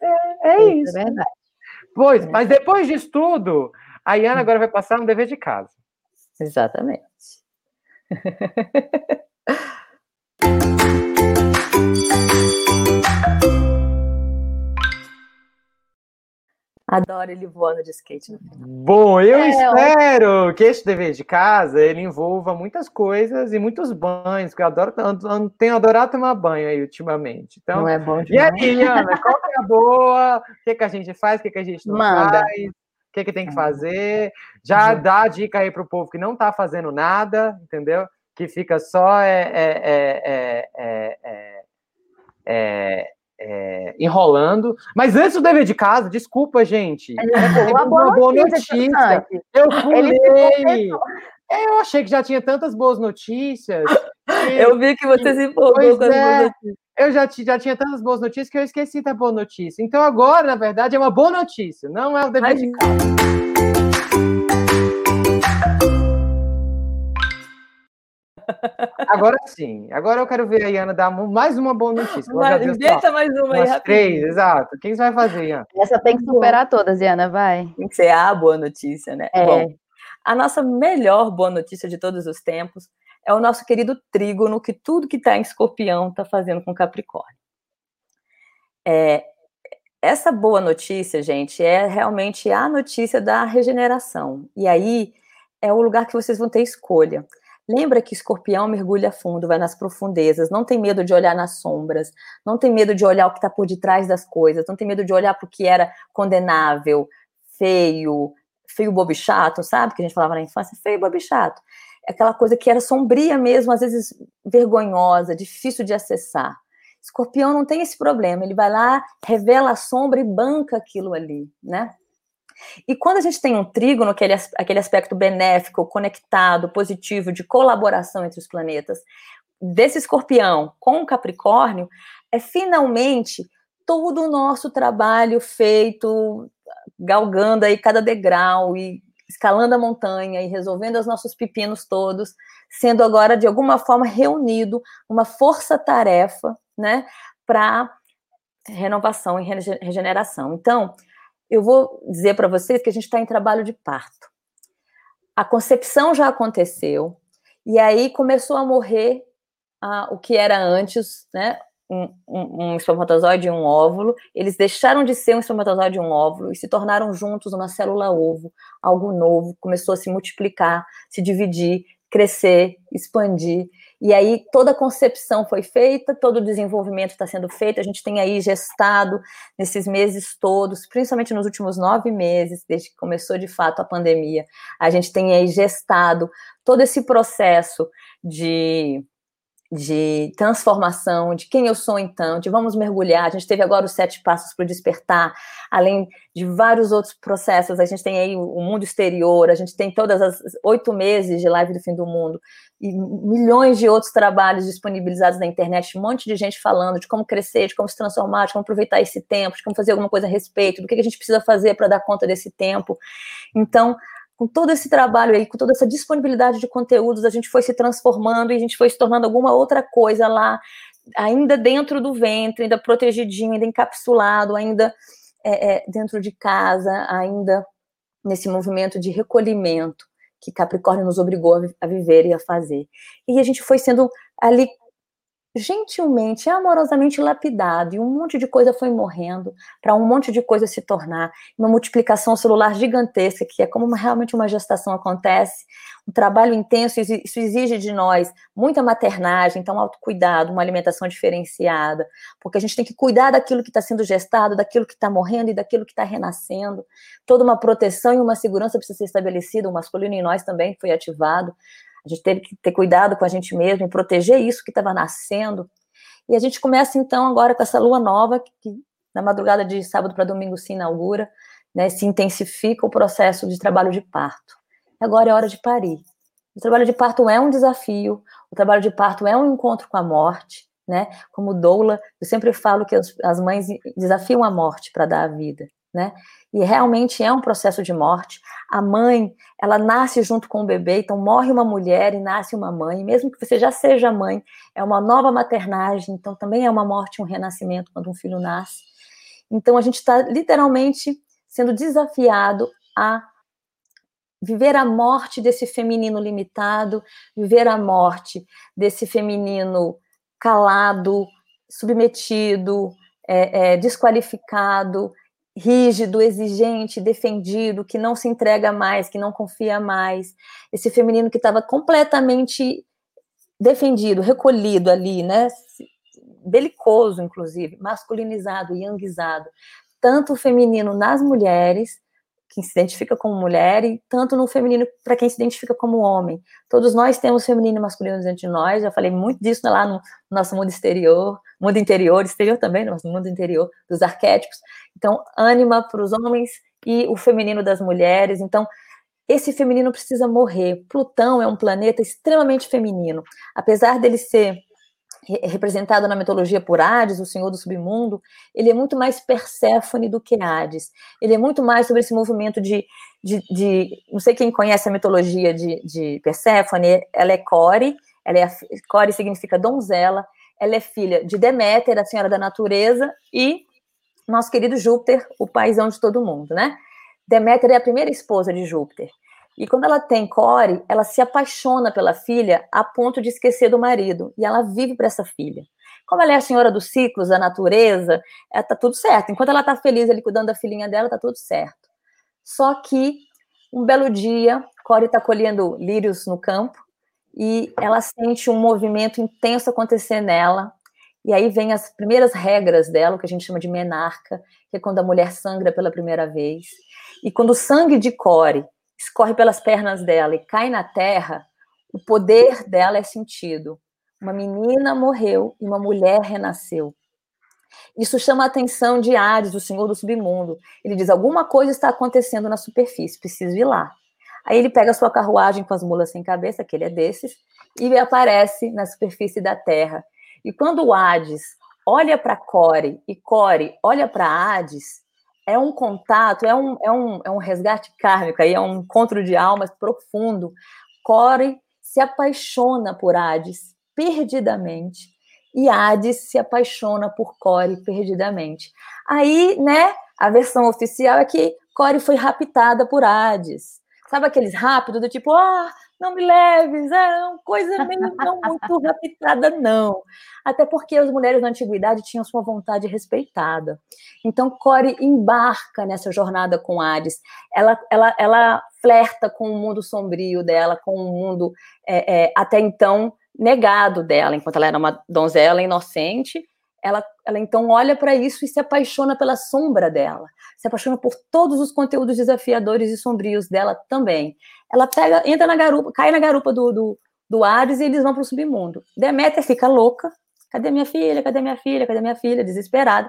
É, é isso. É verdade. Pois, é. mas depois disso tudo, a Iana agora vai passar um dever de casa. Exatamente. Adoro ele voando de skate no final. Bom, eu é, espero que este dever de casa ele envolva muitas coisas e muitos banhos, porque eu adoro, eu tenho adorado tomar banho aí ultimamente. Então, não é bom demais. E aí, Ana, qual que é a boa? O que, que a gente faz? O que, que a gente não Manda. faz? O que, que tem que fazer? Já dá a dica aí para o povo que não está fazendo nada, entendeu? Que fica só é, é, é, é, é é, enrolando. Mas antes do dever de casa, desculpa, gente. É uma boa, uma boa notícia. notícia. Eu fui. É, eu achei que já tinha tantas boas notícias. eu vi que você se empolgou com as é, boas notícias. Eu já, já tinha tantas boas notícias que eu esqueci da boa notícia. Então agora, na verdade, é uma boa notícia, não é o dever de casa. Agora sim. Agora eu quero ver a Iana dar mais uma boa notícia. Inventa mais uma aí, rapidinho. Três, exato. Quem vai fazer, Iana? Essa tem que superar todas, Iana, vai. Tem que ser a boa notícia, né? É. Bom, a nossa melhor boa notícia de todos os tempos é o nosso querido trígono, que tudo que está em escorpião está fazendo com Capricórnio. É, essa boa notícia, gente, é realmente a notícia da regeneração. E aí é o lugar que vocês vão ter escolha. Lembra que escorpião mergulha fundo, vai nas profundezas, não tem medo de olhar nas sombras, não tem medo de olhar o que está por detrás das coisas, não tem medo de olhar para o que era condenável, feio, feio, bobo chato, sabe? Que a gente falava na infância, feio, bobo chato. Aquela coisa que era sombria mesmo, às vezes vergonhosa, difícil de acessar. Escorpião não tem esse problema, ele vai lá, revela a sombra e banca aquilo ali, né? E quando a gente tem um trígono, aquele, aquele aspecto benéfico, conectado, positivo, de colaboração entre os planetas, desse escorpião com o Capricórnio, é finalmente todo o nosso trabalho feito, galgando aí cada degrau e escalando a montanha e resolvendo os nossos pepinos todos, sendo agora de alguma forma reunido uma força-tarefa, né, para renovação e regeneração. Então, eu vou dizer para vocês que a gente está em trabalho de parto. A concepção já aconteceu, e aí começou a morrer ah, o que era antes, né? Um, um, espermatozoide e um óvulo, eles deixaram de ser um espermatozoide e um óvulo e se tornaram juntos uma célula-ovo, algo novo, começou a se multiplicar, se dividir, crescer, expandir. E aí toda a concepção foi feita, todo o desenvolvimento está sendo feito. A gente tem aí gestado nesses meses todos, principalmente nos últimos nove meses, desde que começou de fato a pandemia. A gente tem aí gestado todo esse processo de de transformação, de quem eu sou então, de vamos mergulhar. A gente teve agora os sete passos para o despertar, além de vários outros processos. A gente tem aí o mundo exterior, a gente tem todas as oito meses de live do fim do mundo e milhões de outros trabalhos disponibilizados na internet, um monte de gente falando de como crescer, de como se transformar, de como aproveitar esse tempo, de como fazer alguma coisa a respeito, do que a gente precisa fazer para dar conta desse tempo. Então, com todo esse trabalho aí, com toda essa disponibilidade de conteúdos, a gente foi se transformando e a gente foi se tornando alguma outra coisa lá, ainda dentro do ventre, ainda protegidinho, ainda encapsulado, ainda é, é, dentro de casa, ainda nesse movimento de recolhimento que Capricórnio nos obrigou a, viver e a fazer. E a gente foi sendo ali gentilmente, amorosamente lapidado, e um monte de coisa foi morrendo, para um monte de coisa se tornar uma multiplicação celular gigantesca, que é como uma, realmente uma gestação acontece, um trabalho intenso, isso exige de nós muita maternagem, então autocuidado, uma alimentação diferenciada, porque a gente tem que cuidar daquilo que está sendo gestado, daquilo que está morrendo e daquilo que está renascendo, toda uma proteção e uma segurança precisa ser estabelecida, o masculino em nós também foi ativado, a gente teve que ter cuidado com a gente mesmo e proteger isso que estava nascendo. E a gente começa então agora com essa lua nova, que na madrugada de sábado para domingo se inaugura, né, se intensifica o processo de trabalho de parto. Agora é hora de parir. O trabalho de parto é um desafio, o trabalho de parto é um encontro com a morte, né? Como doula, eu sempre falo que as, as mães desafiam a morte para dar a vida né? E realmente é um processo de morte. A mãe, ela nasce junto com o bebê, então morre uma mulher e nasce uma mãe. Mesmo que você já seja mãe, é uma nova maternagem, então também é uma morte, um renascimento quando um filho nasce. Então a gente está literalmente sendo desafiado a viver a morte desse feminino limitado, viver a morte desse feminino calado, submetido, é, é, desqualificado, rígido, exigente, defendido, que não se entrega mais, que não confia mais. Esse feminino que estava completamente defendido, recolhido ali, né? Belicoso, inclusive, masculinizado, yangizado. Tanto o feminino nas mulheres, quem se identifica como mulher, e tanto no feminino para quem se identifica como homem. Todos nós temos feminino e masculino dentro de nós, já falei muito disso lá no nosso mundo exterior, mundo interior, exterior também, no mundo interior, dos arquétipos. Então, ânima para os homens e o feminino das mulheres. Então, esse feminino precisa morrer. Plutão é um planeta extremamente feminino. Apesar dele ser representado na mitologia por Hades, o senhor do submundo, ele é muito mais Perséfone do que Hades. Ele é muito mais sobre esse movimento de, de, de não sei quem conhece a mitologia de, de Perséfone, ela é Core, ela é, Core significa donzela, ela é filha de Deméter, a senhora da natureza, e nosso querido Júpiter, o paizão de todo mundo, né? Deméter é a primeira esposa de Júpiter. E quando ela tem Core, ela se apaixona pela filha a ponto de esquecer do marido. E ela vive para essa filha. Como ela é a senhora dos ciclos, da natureza, é, tá tudo certo. Enquanto ela tá feliz ali cuidando da filhinha dela, tá tudo certo. Só que um belo dia, Core está colhendo lírios no campo e ela sente um movimento intenso acontecer nela. E aí vem as primeiras regras dela, o que a gente chama de menarca, que é quando a mulher sangra pela primeira vez. E quando o sangue de Core escorre pelas pernas dela e cai na terra, o poder dela é sentido. Uma menina morreu e uma mulher renasceu. Isso chama a atenção de Ares, o senhor do submundo. Ele diz: alguma coisa está acontecendo na superfície, preciso ir lá. Aí ele pega sua carruagem com as mulas sem cabeça, que ele é desses, e aparece na superfície da terra. E quando o Hades olha para Core e Core olha para Hades, é um contato, é um, é, um, é um resgate kármico, aí é um encontro de almas profundo. Core se apaixona por Hades perdidamente e Hades se apaixona por Core perdidamente. Aí, né, a versão oficial é que Core foi raptada por Hades. Sabe aqueles rápidos do tipo, ah, não me leves, é uma coisa meio não muito raptada, não. Até porque as mulheres na antiguidade tinham sua vontade respeitada. Então, Core embarca nessa jornada com Hades. Ela, ela, ela flerta com o mundo sombrio dela, com o mundo é, é, até então negado dela, enquanto ela era uma donzela inocente. Ela, ela então olha para isso e se apaixona pela sombra dela se apaixona por todos os conteúdos desafiadores e sombrios dela também. Ela pega, entra na garupa, cai na garupa do, do, do Ares e eles vão para o submundo. Deméter fica louca. Cadê minha filha? Cadê minha filha? Cadê minha filha? Desesperada.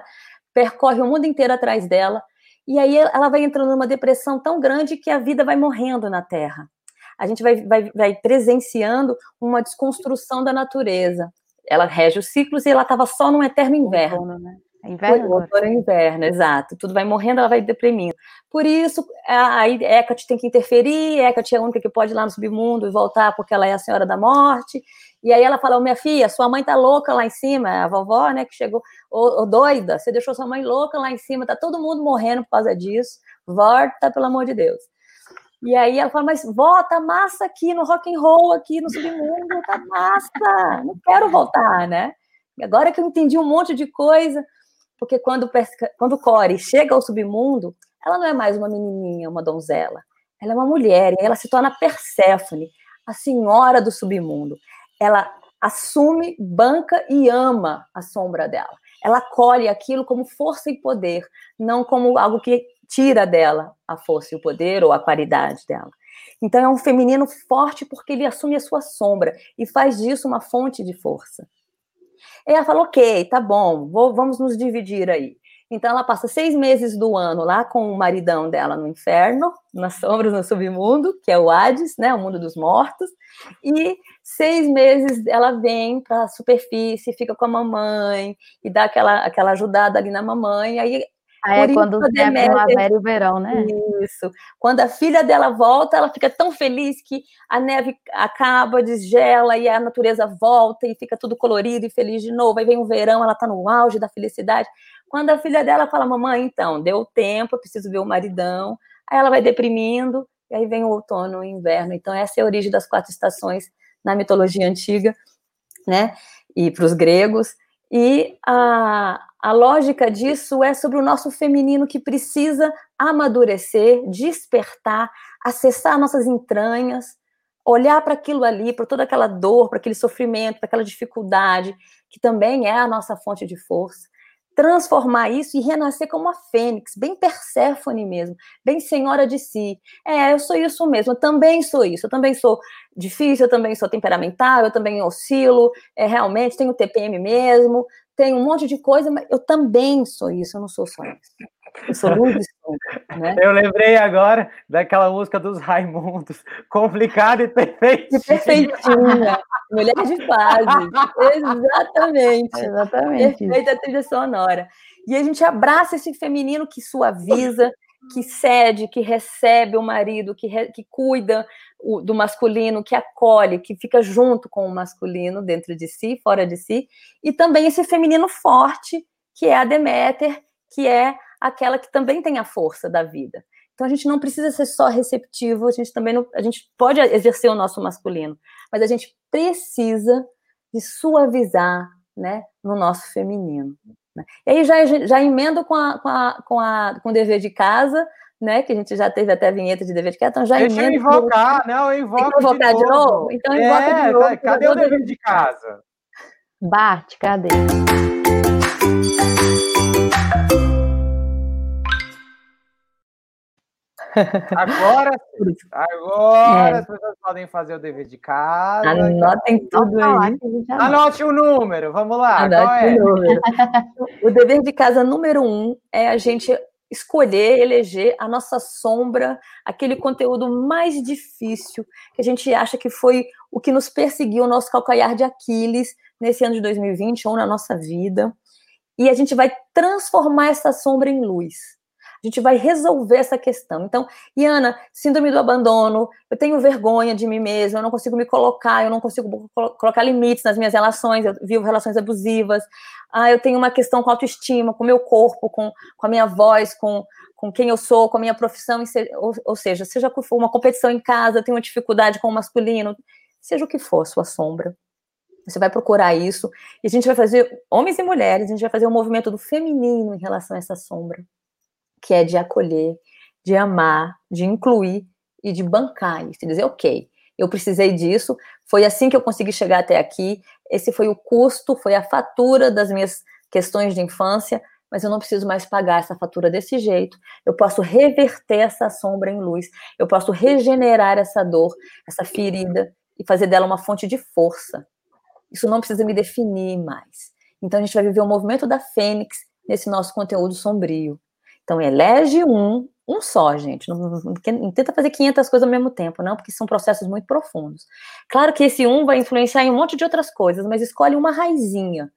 Percorre o mundo inteiro atrás dela. E aí ela vai entrando numa depressão tão grande que a vida vai morrendo na Terra. A gente vai, vai, vai presenciando uma desconstrução da natureza. Ela rege os ciclos e ela estava só num eterno inverno. Outono, né? É inverno Foi, outono e inverno, exato. Tudo vai morrendo, ela vai deprimindo. Por isso, aí Hecate tem que interferir, Hecate é a única que pode ir lá no submundo e voltar porque ela é a senhora da morte. E aí ela fala, oh, minha filha, sua mãe tá louca lá em cima, a vovó, né, que chegou, ô, oh, doida, você deixou sua mãe louca lá em cima, tá todo mundo morrendo por causa disso, volta, pelo amor de Deus. E aí ela fala, mas vó, tá massa aqui no rock and roll, aqui no submundo, tá massa, não quero voltar, né? agora que eu entendi um monte de coisa, porque quando, quando Core chega ao submundo, ela não é mais uma menininha, uma donzela. Ela é uma mulher e ela se torna Perséfone, a senhora do submundo. Ela assume, banca e ama a sombra dela. Ela acolhe aquilo como força e poder, não como algo que tira dela a força e o poder ou a qualidade dela. Então é um feminino forte porque ele assume a sua sombra e faz disso uma fonte de força. Ela fala: ok, tá bom, vou, vamos nos dividir aí. Então ela passa seis meses do ano lá com o maridão dela no inferno, nas sombras, no submundo, que é o Hades, né, o mundo dos mortos, e seis meses ela vem para a superfície, fica com a mamãe e dá aquela, aquela ajudada ali na mamãe, aí Aí é quando a primavera e o verão, né? Isso. Quando a filha dela volta, ela fica tão feliz que a neve acaba, desgela e a natureza volta e fica tudo colorido e feliz de novo. Aí vem o verão, ela está no auge da felicidade. Quando a filha dela fala, mamãe, então, deu tempo, eu preciso ver o maridão. Aí ela vai deprimindo, e aí vem o outono e o inverno. Então, essa é a origem das quatro estações na mitologia antiga, né? E para os gregos. E a, a lógica disso é sobre o nosso feminino que precisa amadurecer, despertar, acessar nossas entranhas, olhar para aquilo ali, para toda aquela dor, para aquele sofrimento, para aquela dificuldade, que também é a nossa fonte de força transformar isso e renascer como a fênix, bem Perséfone mesmo, bem senhora de si. É, eu sou isso mesmo, eu também sou isso, eu também sou difícil, eu também sou temperamental, eu também oscilo, é, realmente tenho TPM mesmo, tenho um monte de coisa, mas eu também sou isso, eu não sou só isso. Eu sou luz né? Eu lembrei agora daquela música dos Raimundos, complicada e perfeitinha. E perfeitinha. Mulher de fase. Exatamente. Exatamente. Perfeita trilha sonora. E a gente abraça esse feminino que suaviza, que cede, que recebe o marido, que, re, que cuida o, do masculino, que acolhe, que fica junto com o masculino dentro de si, fora de si, e também esse feminino forte, que é a Deméter, que é aquela que também tem a força da vida. Então a gente não precisa ser só receptivo, a gente também não, a gente pode exercer o nosso masculino, mas a gente precisa de suavizar, né, no nosso feminino. Né? E aí já, já emendo com, a, com, a, com, a, com o dever de casa, né? Que a gente já teve até a vinheta de dever de casa, então já Deixa eu invocar, não, eu invoco invocar de, novo. de novo. Então é, invoca de novo. Cadê o dever de casa? Bart, cadê? Agora, agora é. as pessoas podem fazer o dever de casa. Anotem tudo aí. Anote o número, vamos lá. Anote é? o número. o dever de casa número um é a gente escolher, eleger a nossa sombra, aquele conteúdo mais difícil, que a gente acha que foi o que nos perseguiu, o nosso calcanhar de Aquiles nesse ano de 2020 ou na nossa vida. E a gente vai transformar essa sombra em luz. A gente vai resolver essa questão. Então, Iana, síndrome do abandono, eu tenho vergonha de mim mesma, eu não consigo me colocar, eu não consigo colocar limites nas minhas relações, eu vivo relações abusivas. Ah, eu tenho uma questão com autoestima, com o meu corpo, com, com a minha voz, com, com quem eu sou, com a minha profissão, ou, seja, seja for uma competição em casa, eu tenho uma dificuldade com o masculino, seja o que for, sua sombra. Você vai procurar isso e a gente vai fazer, homens e mulheres, a gente vai fazer um movimento do feminino em relação a essa sombra que é de acolher, de amar, de incluir e de bancar isso, de dizer, ok, eu precisei disso, foi assim que eu consegui chegar até aqui, esse foi o custo, foi a fatura das minhas questões de infância, mas eu não preciso mais pagar essa fatura desse jeito. Eu posso reverter essa sombra em luz, eu posso regenerar essa dor, essa ferida e fazer dela uma fonte de força. Isso não precisa me definir mais. Então a gente vai viver o movimento da fênix nesse nosso conteúdo sombrio. Então, elege um, um só, gente. Não, não, não, tenta fazer 500 coisas ao mesmo tempo, não, porque são processos muito profundos. Claro que esse um vai influenciar em um monte de outras coisas, mas escolhe uma raizinha,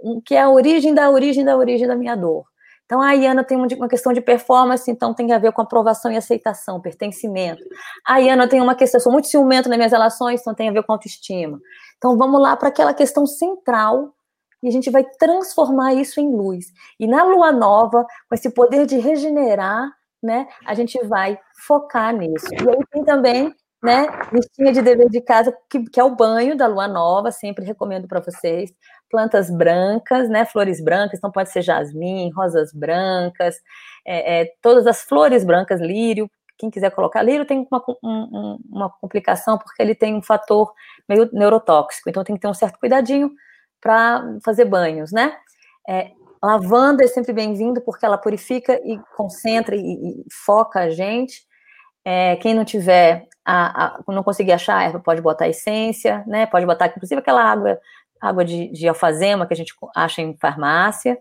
um, que é a origem da origem da origem da minha dor. Então, a Iana tem uma questão de performance, então tem a ver com aprovação e aceitação, pertencimento. A Iana tem uma questão, eu sou muito ciumento nas minhas relações, então tem a ver com autoestima. Então, vamos lá para aquela questão central e a gente vai transformar isso em luz. E na lua nova, com esse poder de regenerar, né, a gente vai focar nisso. E aí tem também né? Listinha de dever de casa, que, que é o banho da lua nova, sempre recomendo para vocês. Plantas brancas, né? Flores brancas, então pode ser jasmim, rosas brancas, é, é, todas as flores brancas, lírio. Quem quiser colocar lírio tem uma, um, uma complicação porque ele tem um fator meio neurotóxico, então tem que ter um certo cuidadinho para fazer banhos, né? É, lavanda é sempre bem-vindo porque ela purifica e concentra e, e foca a gente. É, quem não tiver, a, a, não conseguir achar erva, pode botar essência, né? Pode botar, inclusive, aquela água, água de, de alfazema que a gente acha em farmácia.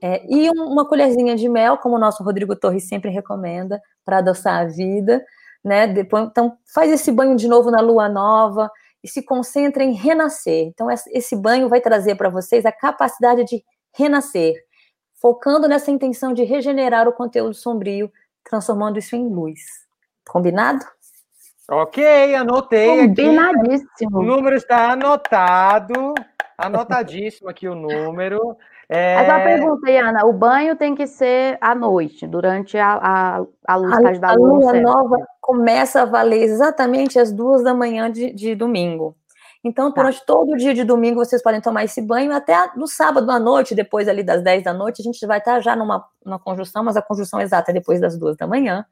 É, e um, uma colherzinha de mel, como o nosso Rodrigo Torres sempre recomenda, para adoçar a vida, né? Depois, então, faz esse banho de novo na lua nova e se concentra em renascer. Então, esse banho vai trazer para vocês a capacidade de renascer, focando nessa intenção de regenerar o conteúdo sombrio, transformando isso em luz. Combinado? Ok, anotei. Combinadíssimo. Aqui. O número está anotado, anotadíssimo aqui o número. É... Mas uma pergunta, Ana, o banho tem que ser à noite, durante a, a, a luz a, da lua. A lua nova começa a valer exatamente às duas da manhã de, de domingo. Então, tá. durante tá. todo o dia de domingo, vocês podem tomar esse banho, até no sábado à noite, depois ali das 10 da noite, a gente vai estar já numa, numa conjunção, mas a conjunção exata é depois das duas da manhã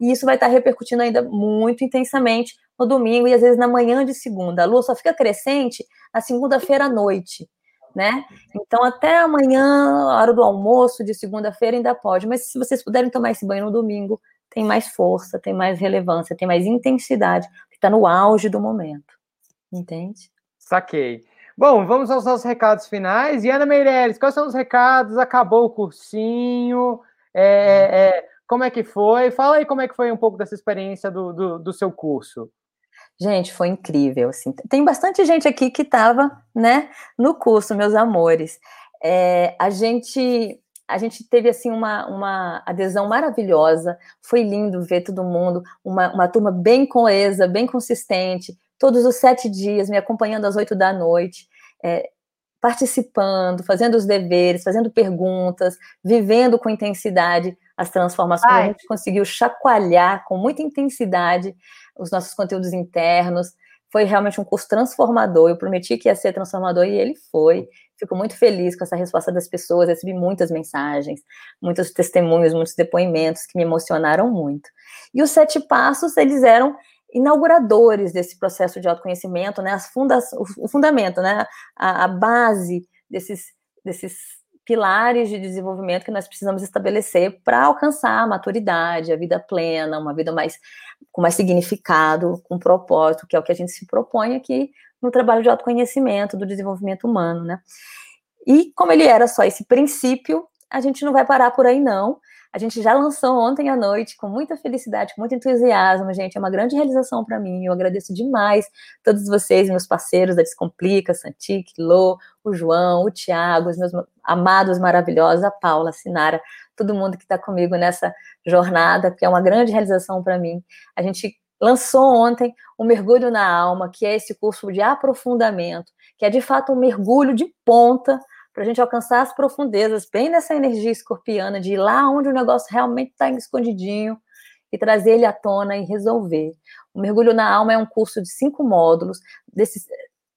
e isso vai estar repercutindo ainda muito intensamente no domingo e às vezes na manhã de segunda. A lua só fica crescente na segunda-feira à noite, né? Então até amanhã, hora do almoço de segunda-feira ainda pode, mas se vocês puderem tomar esse banho no domingo, tem mais força, tem mais relevância, tem mais intensidade, que está no auge do momento. Entende? Saquei. Bom, vamos aos nossos recados finais. E Ana Meireles, quais são os recados? Acabou o cursinho? É, é, como é que foi? Fala aí como é que foi um pouco dessa experiência do, do, do seu curso. Gente, foi incrível. Assim. Tem bastante gente aqui que estava né, no curso, meus amores. É, a gente a gente teve assim uma, uma adesão maravilhosa, foi lindo ver todo mundo, uma, uma turma bem coesa, bem consistente, todos os sete dias me acompanhando às oito da noite. É, participando, fazendo os deveres, fazendo perguntas, vivendo com intensidade as transformações. Ai. A gente conseguiu chacoalhar com muita intensidade os nossos conteúdos internos. Foi realmente um curso transformador. Eu prometi que ia ser transformador e ele foi. Fico muito feliz com essa resposta das pessoas. Recebi muitas mensagens, muitos testemunhos, muitos depoimentos que me emocionaram muito. E os sete passos, eles eram inauguradores desse processo de autoconhecimento, né, as funda o fundamento, né, a, a, base desses, desses pilares de desenvolvimento que nós precisamos estabelecer para alcançar a maturidade, a vida plena, uma vida mais com mais significado, com propósito, que é o que a gente se propõe aqui no trabalho de autoconhecimento, do desenvolvimento humano, né? E como ele era só esse princípio, a gente não vai parar por aí não. A gente já lançou ontem à noite com muita felicidade, com muito entusiasmo, gente. É uma grande realização para mim. Eu agradeço demais todos vocês, meus parceiros da Descomplica, Santique, Lô, o João, o Tiago, os meus amados maravilhosos, a Paula, a Sinara, todo mundo que está comigo nessa jornada, que é uma grande realização para mim. A gente lançou ontem o Mergulho na Alma, que é esse curso de aprofundamento, que é de fato um mergulho de ponta para a gente alcançar as profundezas, bem nessa energia escorpiana, de ir lá onde o negócio realmente está escondidinho e trazer ele à tona e resolver. O Mergulho na Alma é um curso de cinco módulos, desses,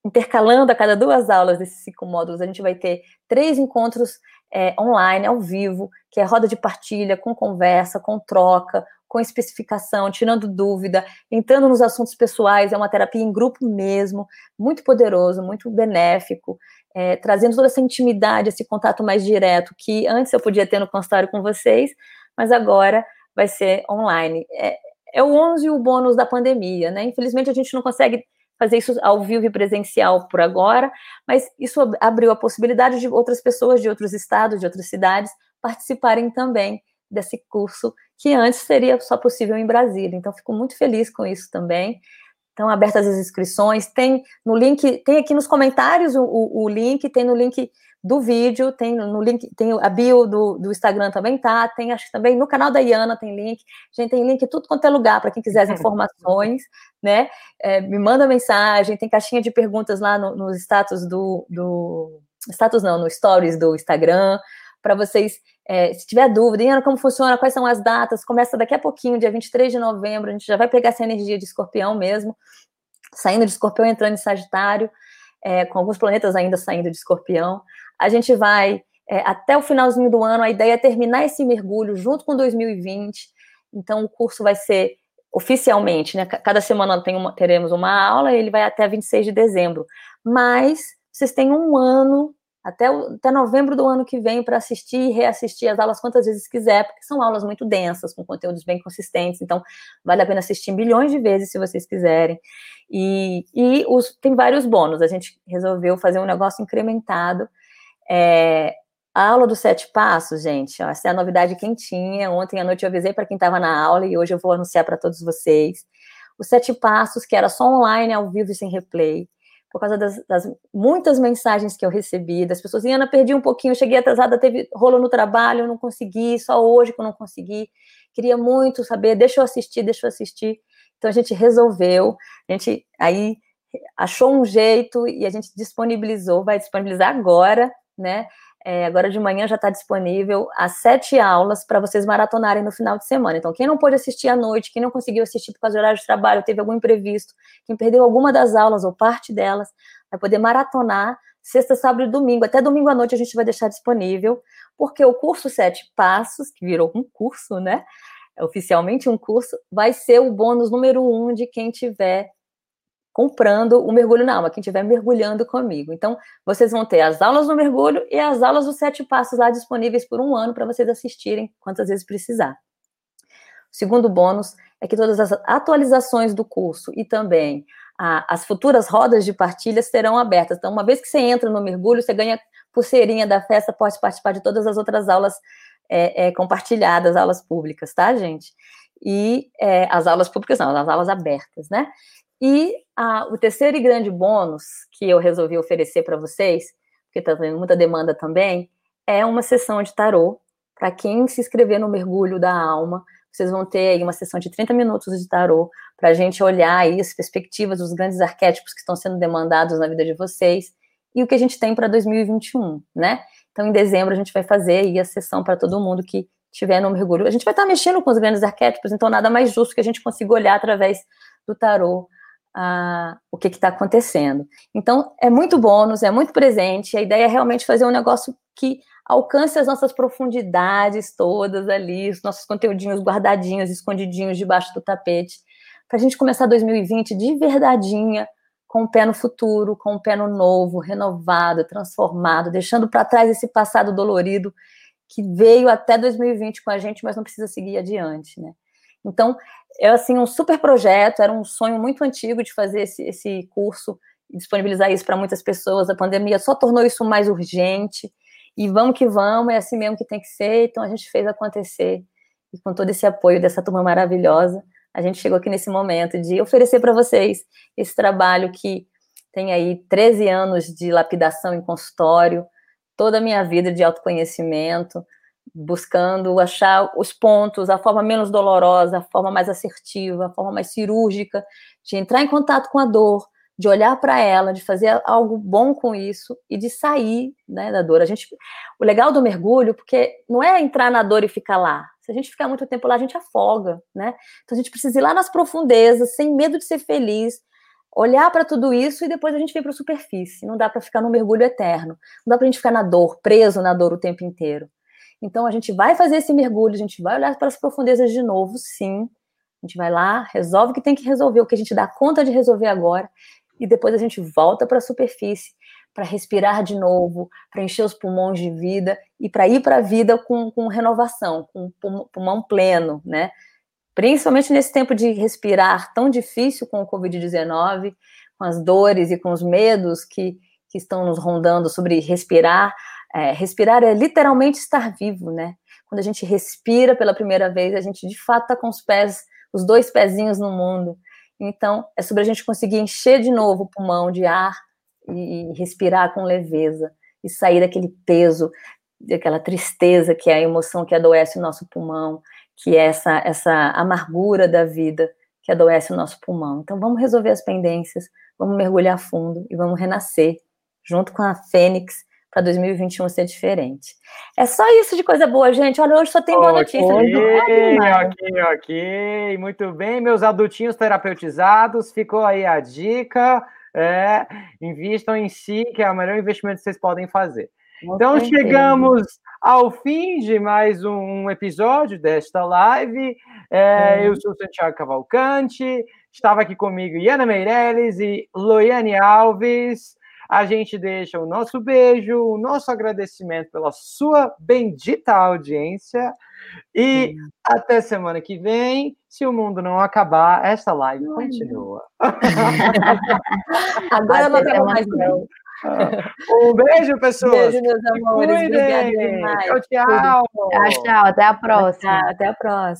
intercalando a cada duas aulas desses cinco módulos, a gente vai ter três encontros é, online, ao vivo, que é roda de partilha, com conversa, com troca, com especificação, tirando dúvida, entrando nos assuntos pessoais, é uma terapia em grupo mesmo, muito poderoso, muito benéfico é, trazendo toda essa intimidade, esse contato mais direto que antes eu podia ter no consultório com vocês, mas agora vai ser online. É, é o 11 e o bônus da pandemia, né? Infelizmente a gente não consegue fazer isso ao vivo e presencial por agora, mas isso abriu a possibilidade de outras pessoas de outros estados, de outras cidades participarem também desse curso que antes seria só possível em Brasília. Então fico muito feliz com isso também. Estão abertas as inscrições. Tem no link, tem aqui nos comentários o, o, o link, tem no link do vídeo, tem no link, tem a bio do, do Instagram também tá, tem acho que também no canal da Iana tem link, a gente tem link tudo quanto é lugar para quem quiser as informações, né? É, me manda mensagem, tem caixinha de perguntas lá no, nos status do, do status não, no stories do Instagram, para vocês É, se tiver dúvida, Iana, como funciona, quais são as datas, começa daqui a pouquinho, dia 23 de novembro, a gente já vai pegar essa energia de escorpião mesmo, saindo de escorpião, entrando em Sagitário, é, com alguns planetas ainda saindo de escorpião. A gente vai é, até o finalzinho do ano, a ideia é terminar esse mergulho junto com 2020. Então, o curso vai ser oficialmente, né? Cada semana uma, teremos uma aula, ele vai até 26 de dezembro. Mas vocês têm um ano até, até novembro do ano que vem para assistir e reassistir as aulas quantas vezes quiser, porque são aulas muito densas, com conteúdos bem consistentes, então vale a pena assistir milhões de vezes se vocês quiserem. E, e os, tem vários bônus, a gente resolveu fazer um negócio incrementado. É, a aula dos sete passos, gente, ó, essa é a novidade quentinha. Ontem à noite eu avisei para quem estava na aula e hoje eu vou anunciar para todos vocês. Os sete passos, que era só online, ao vivo e sem replay por causa das, das, muitas mensagens que eu recebi, das pessoas, Ana, perdi um pouquinho, cheguei atrasada, teve rolo no trabalho, não consegui, só hoje que eu não consegui, queria muito saber, deixa eu assistir, deixa eu assistir. Então a gente resolveu, a gente aí achou um jeito e a gente disponibilizou, vai disponibilizar agora, né? É, agora de manhã já está disponível as sete aulas para vocês maratonarem no final de semana. Então, quem não pôde assistir à noite, quem não conseguiu assistir por causa do horário de trabalho, teve algum imprevisto, quem perdeu alguma das aulas ou parte delas, vai poder maratonar sexta, sábado e domingo. Até domingo à noite a gente vai deixar disponível, porque o curso Sete Passos, que virou um curso, né? É oficialmente um curso, vai ser o bônus número um de quem tiver comprando o mergulho na alma, quem estiver mergulhando comigo. Então, vocês vão ter as aulas do mergulho e as aulas dos sete passos lá disponíveis por um ano para vocês assistirem quantas vezes precisar. O segundo bônus é que todas as atualizações do curso e também a, as futuras rodas de partilha serão abertas. Então, uma vez que você entra no mergulho, você ganha pulseirinha da festa, pode participar de todas as outras aulas é, é, compartilhadas, aulas públicas, tá, gente? E é, as aulas públicas não, as aulas abertas, né? E o terceiro e grande bônus que eu resolvi oferecer para vocês, porque está tendo muita demanda também, é uma sessão de tarô. Para quem se inscrever no Mergulho da Alma, vocês vão ter aí uma sessão de 30 minutos de tarô para a gente olhar as perspectivas dos grandes arquétipos que estão sendo demandados na vida de vocês e o que a gente tem para 2021, né? Então, em dezembro, a gente vai fazer aí a sessão para todo mundo que tiver no mergulho. A gente vai estar tá mexendo com os grandes arquétipos, então nada mais justo que a gente consiga olhar através do tarô a, o que está acontecendo. Então, é muito bônus, é muito presente. A ideia é realmente fazer um negócio que alcance as nossas profundidades todas ali, os nossos conteúdinhos guardadinhos, escondidinhos debaixo do tapete, para a gente começar 2020 de verdadeinha, com o pé no futuro, com o pé no novo, renovado, transformado, deixando para trás esse passado dolorido que veio até 2020 com a gente, mas não precisa seguir adiante, né? Então, é assim um super projeto, era um sonho muito antigo de fazer esse, esse curso disponibilizar isso para muitas pessoas. A pandemia só tornou isso mais urgente. E vamos que vamos, é assim mesmo que tem que ser. Então a gente fez acontecer. E com todo esse apoio dessa turma maravilhosa, a gente chegou aqui nesse momento de oferecer para vocês esse trabalho que tem aí 13 anos de lapidação em consultório, toda a minha vida de autoconhecimento, buscando achar os pontos, a forma menos dolorosa, a forma mais assertiva, a forma mais cirúrgica de entrar em contato com a dor, de olhar para ela, de fazer algo bom com isso e de sair né, da dor. A gente, o legal do mergulho, porque não é entrar na dor e ficar lá. Se a gente ficar muito tempo lá, a gente afoga, né? Então a gente precisa ir lá nas profundezas, sem medo de ser feliz, olhar para tudo isso e depois a gente vem para a superfície. Não dá para ficar no mergulho eterno. Não dá para a gente ficar na dor, preso na dor o tempo inteiro. Então a gente vai fazer esse mergulho, a gente vai olhar para as profundezas de novo, sim. A gente vai lá, resolve o que tem que resolver, o que a gente dá conta de resolver agora, e depois a gente volta para a superfície para respirar de novo, para encher os pulmões de vida e para ir para a vida com, com renovação, com pulmão pleno, né? Principalmente nesse tempo de respirar tão difícil com o Covid-19, com as dores e com os medos que, que estão nos rondando sobre respirar, é, respirar é literalmente estar vivo, né? Quando a gente respira pela primeira vez, a gente de fato está com os pés, os dois pezinhos no mundo. Então, é sobre a gente conseguir encher de novo o pulmão de ar e, respirar com leveza e sair daquele peso, daquela tristeza que é a emoção que adoece o nosso pulmão, que é essa, essa amargura da vida que adoece o nosso pulmão. Então, vamos resolver as pendências, vamos mergulhar fundo e vamos renascer junto com a fênix para 2021 ser diferente. É só isso de coisa boa, gente. Olha, hoje só tem boa notícia. Ok, ok, ok. Muito bem, meus adultinhos terapeutizados. Ficou aí a dica. É, invistam em si, que é o melhor investimento que vocês podem fazer. então, chegamos ao fim de mais um episódio desta live. É, eu sou o Santiago Cavalcante, estava aqui comigo Iana Meirelles e Loiane Alves. A gente deixa o nosso beijo, o nosso agradecimento pela sua bendita audiência. E Sim. até semana que vem. Se o mundo não acabar, essa live continua. Agora não acaba mais, não. Um beijo, pessoal. Beijo, meus amores. Obrigada demais. Tchau, tchau. Tchau, tchau. Até a próxima. Tchau, até a próxima.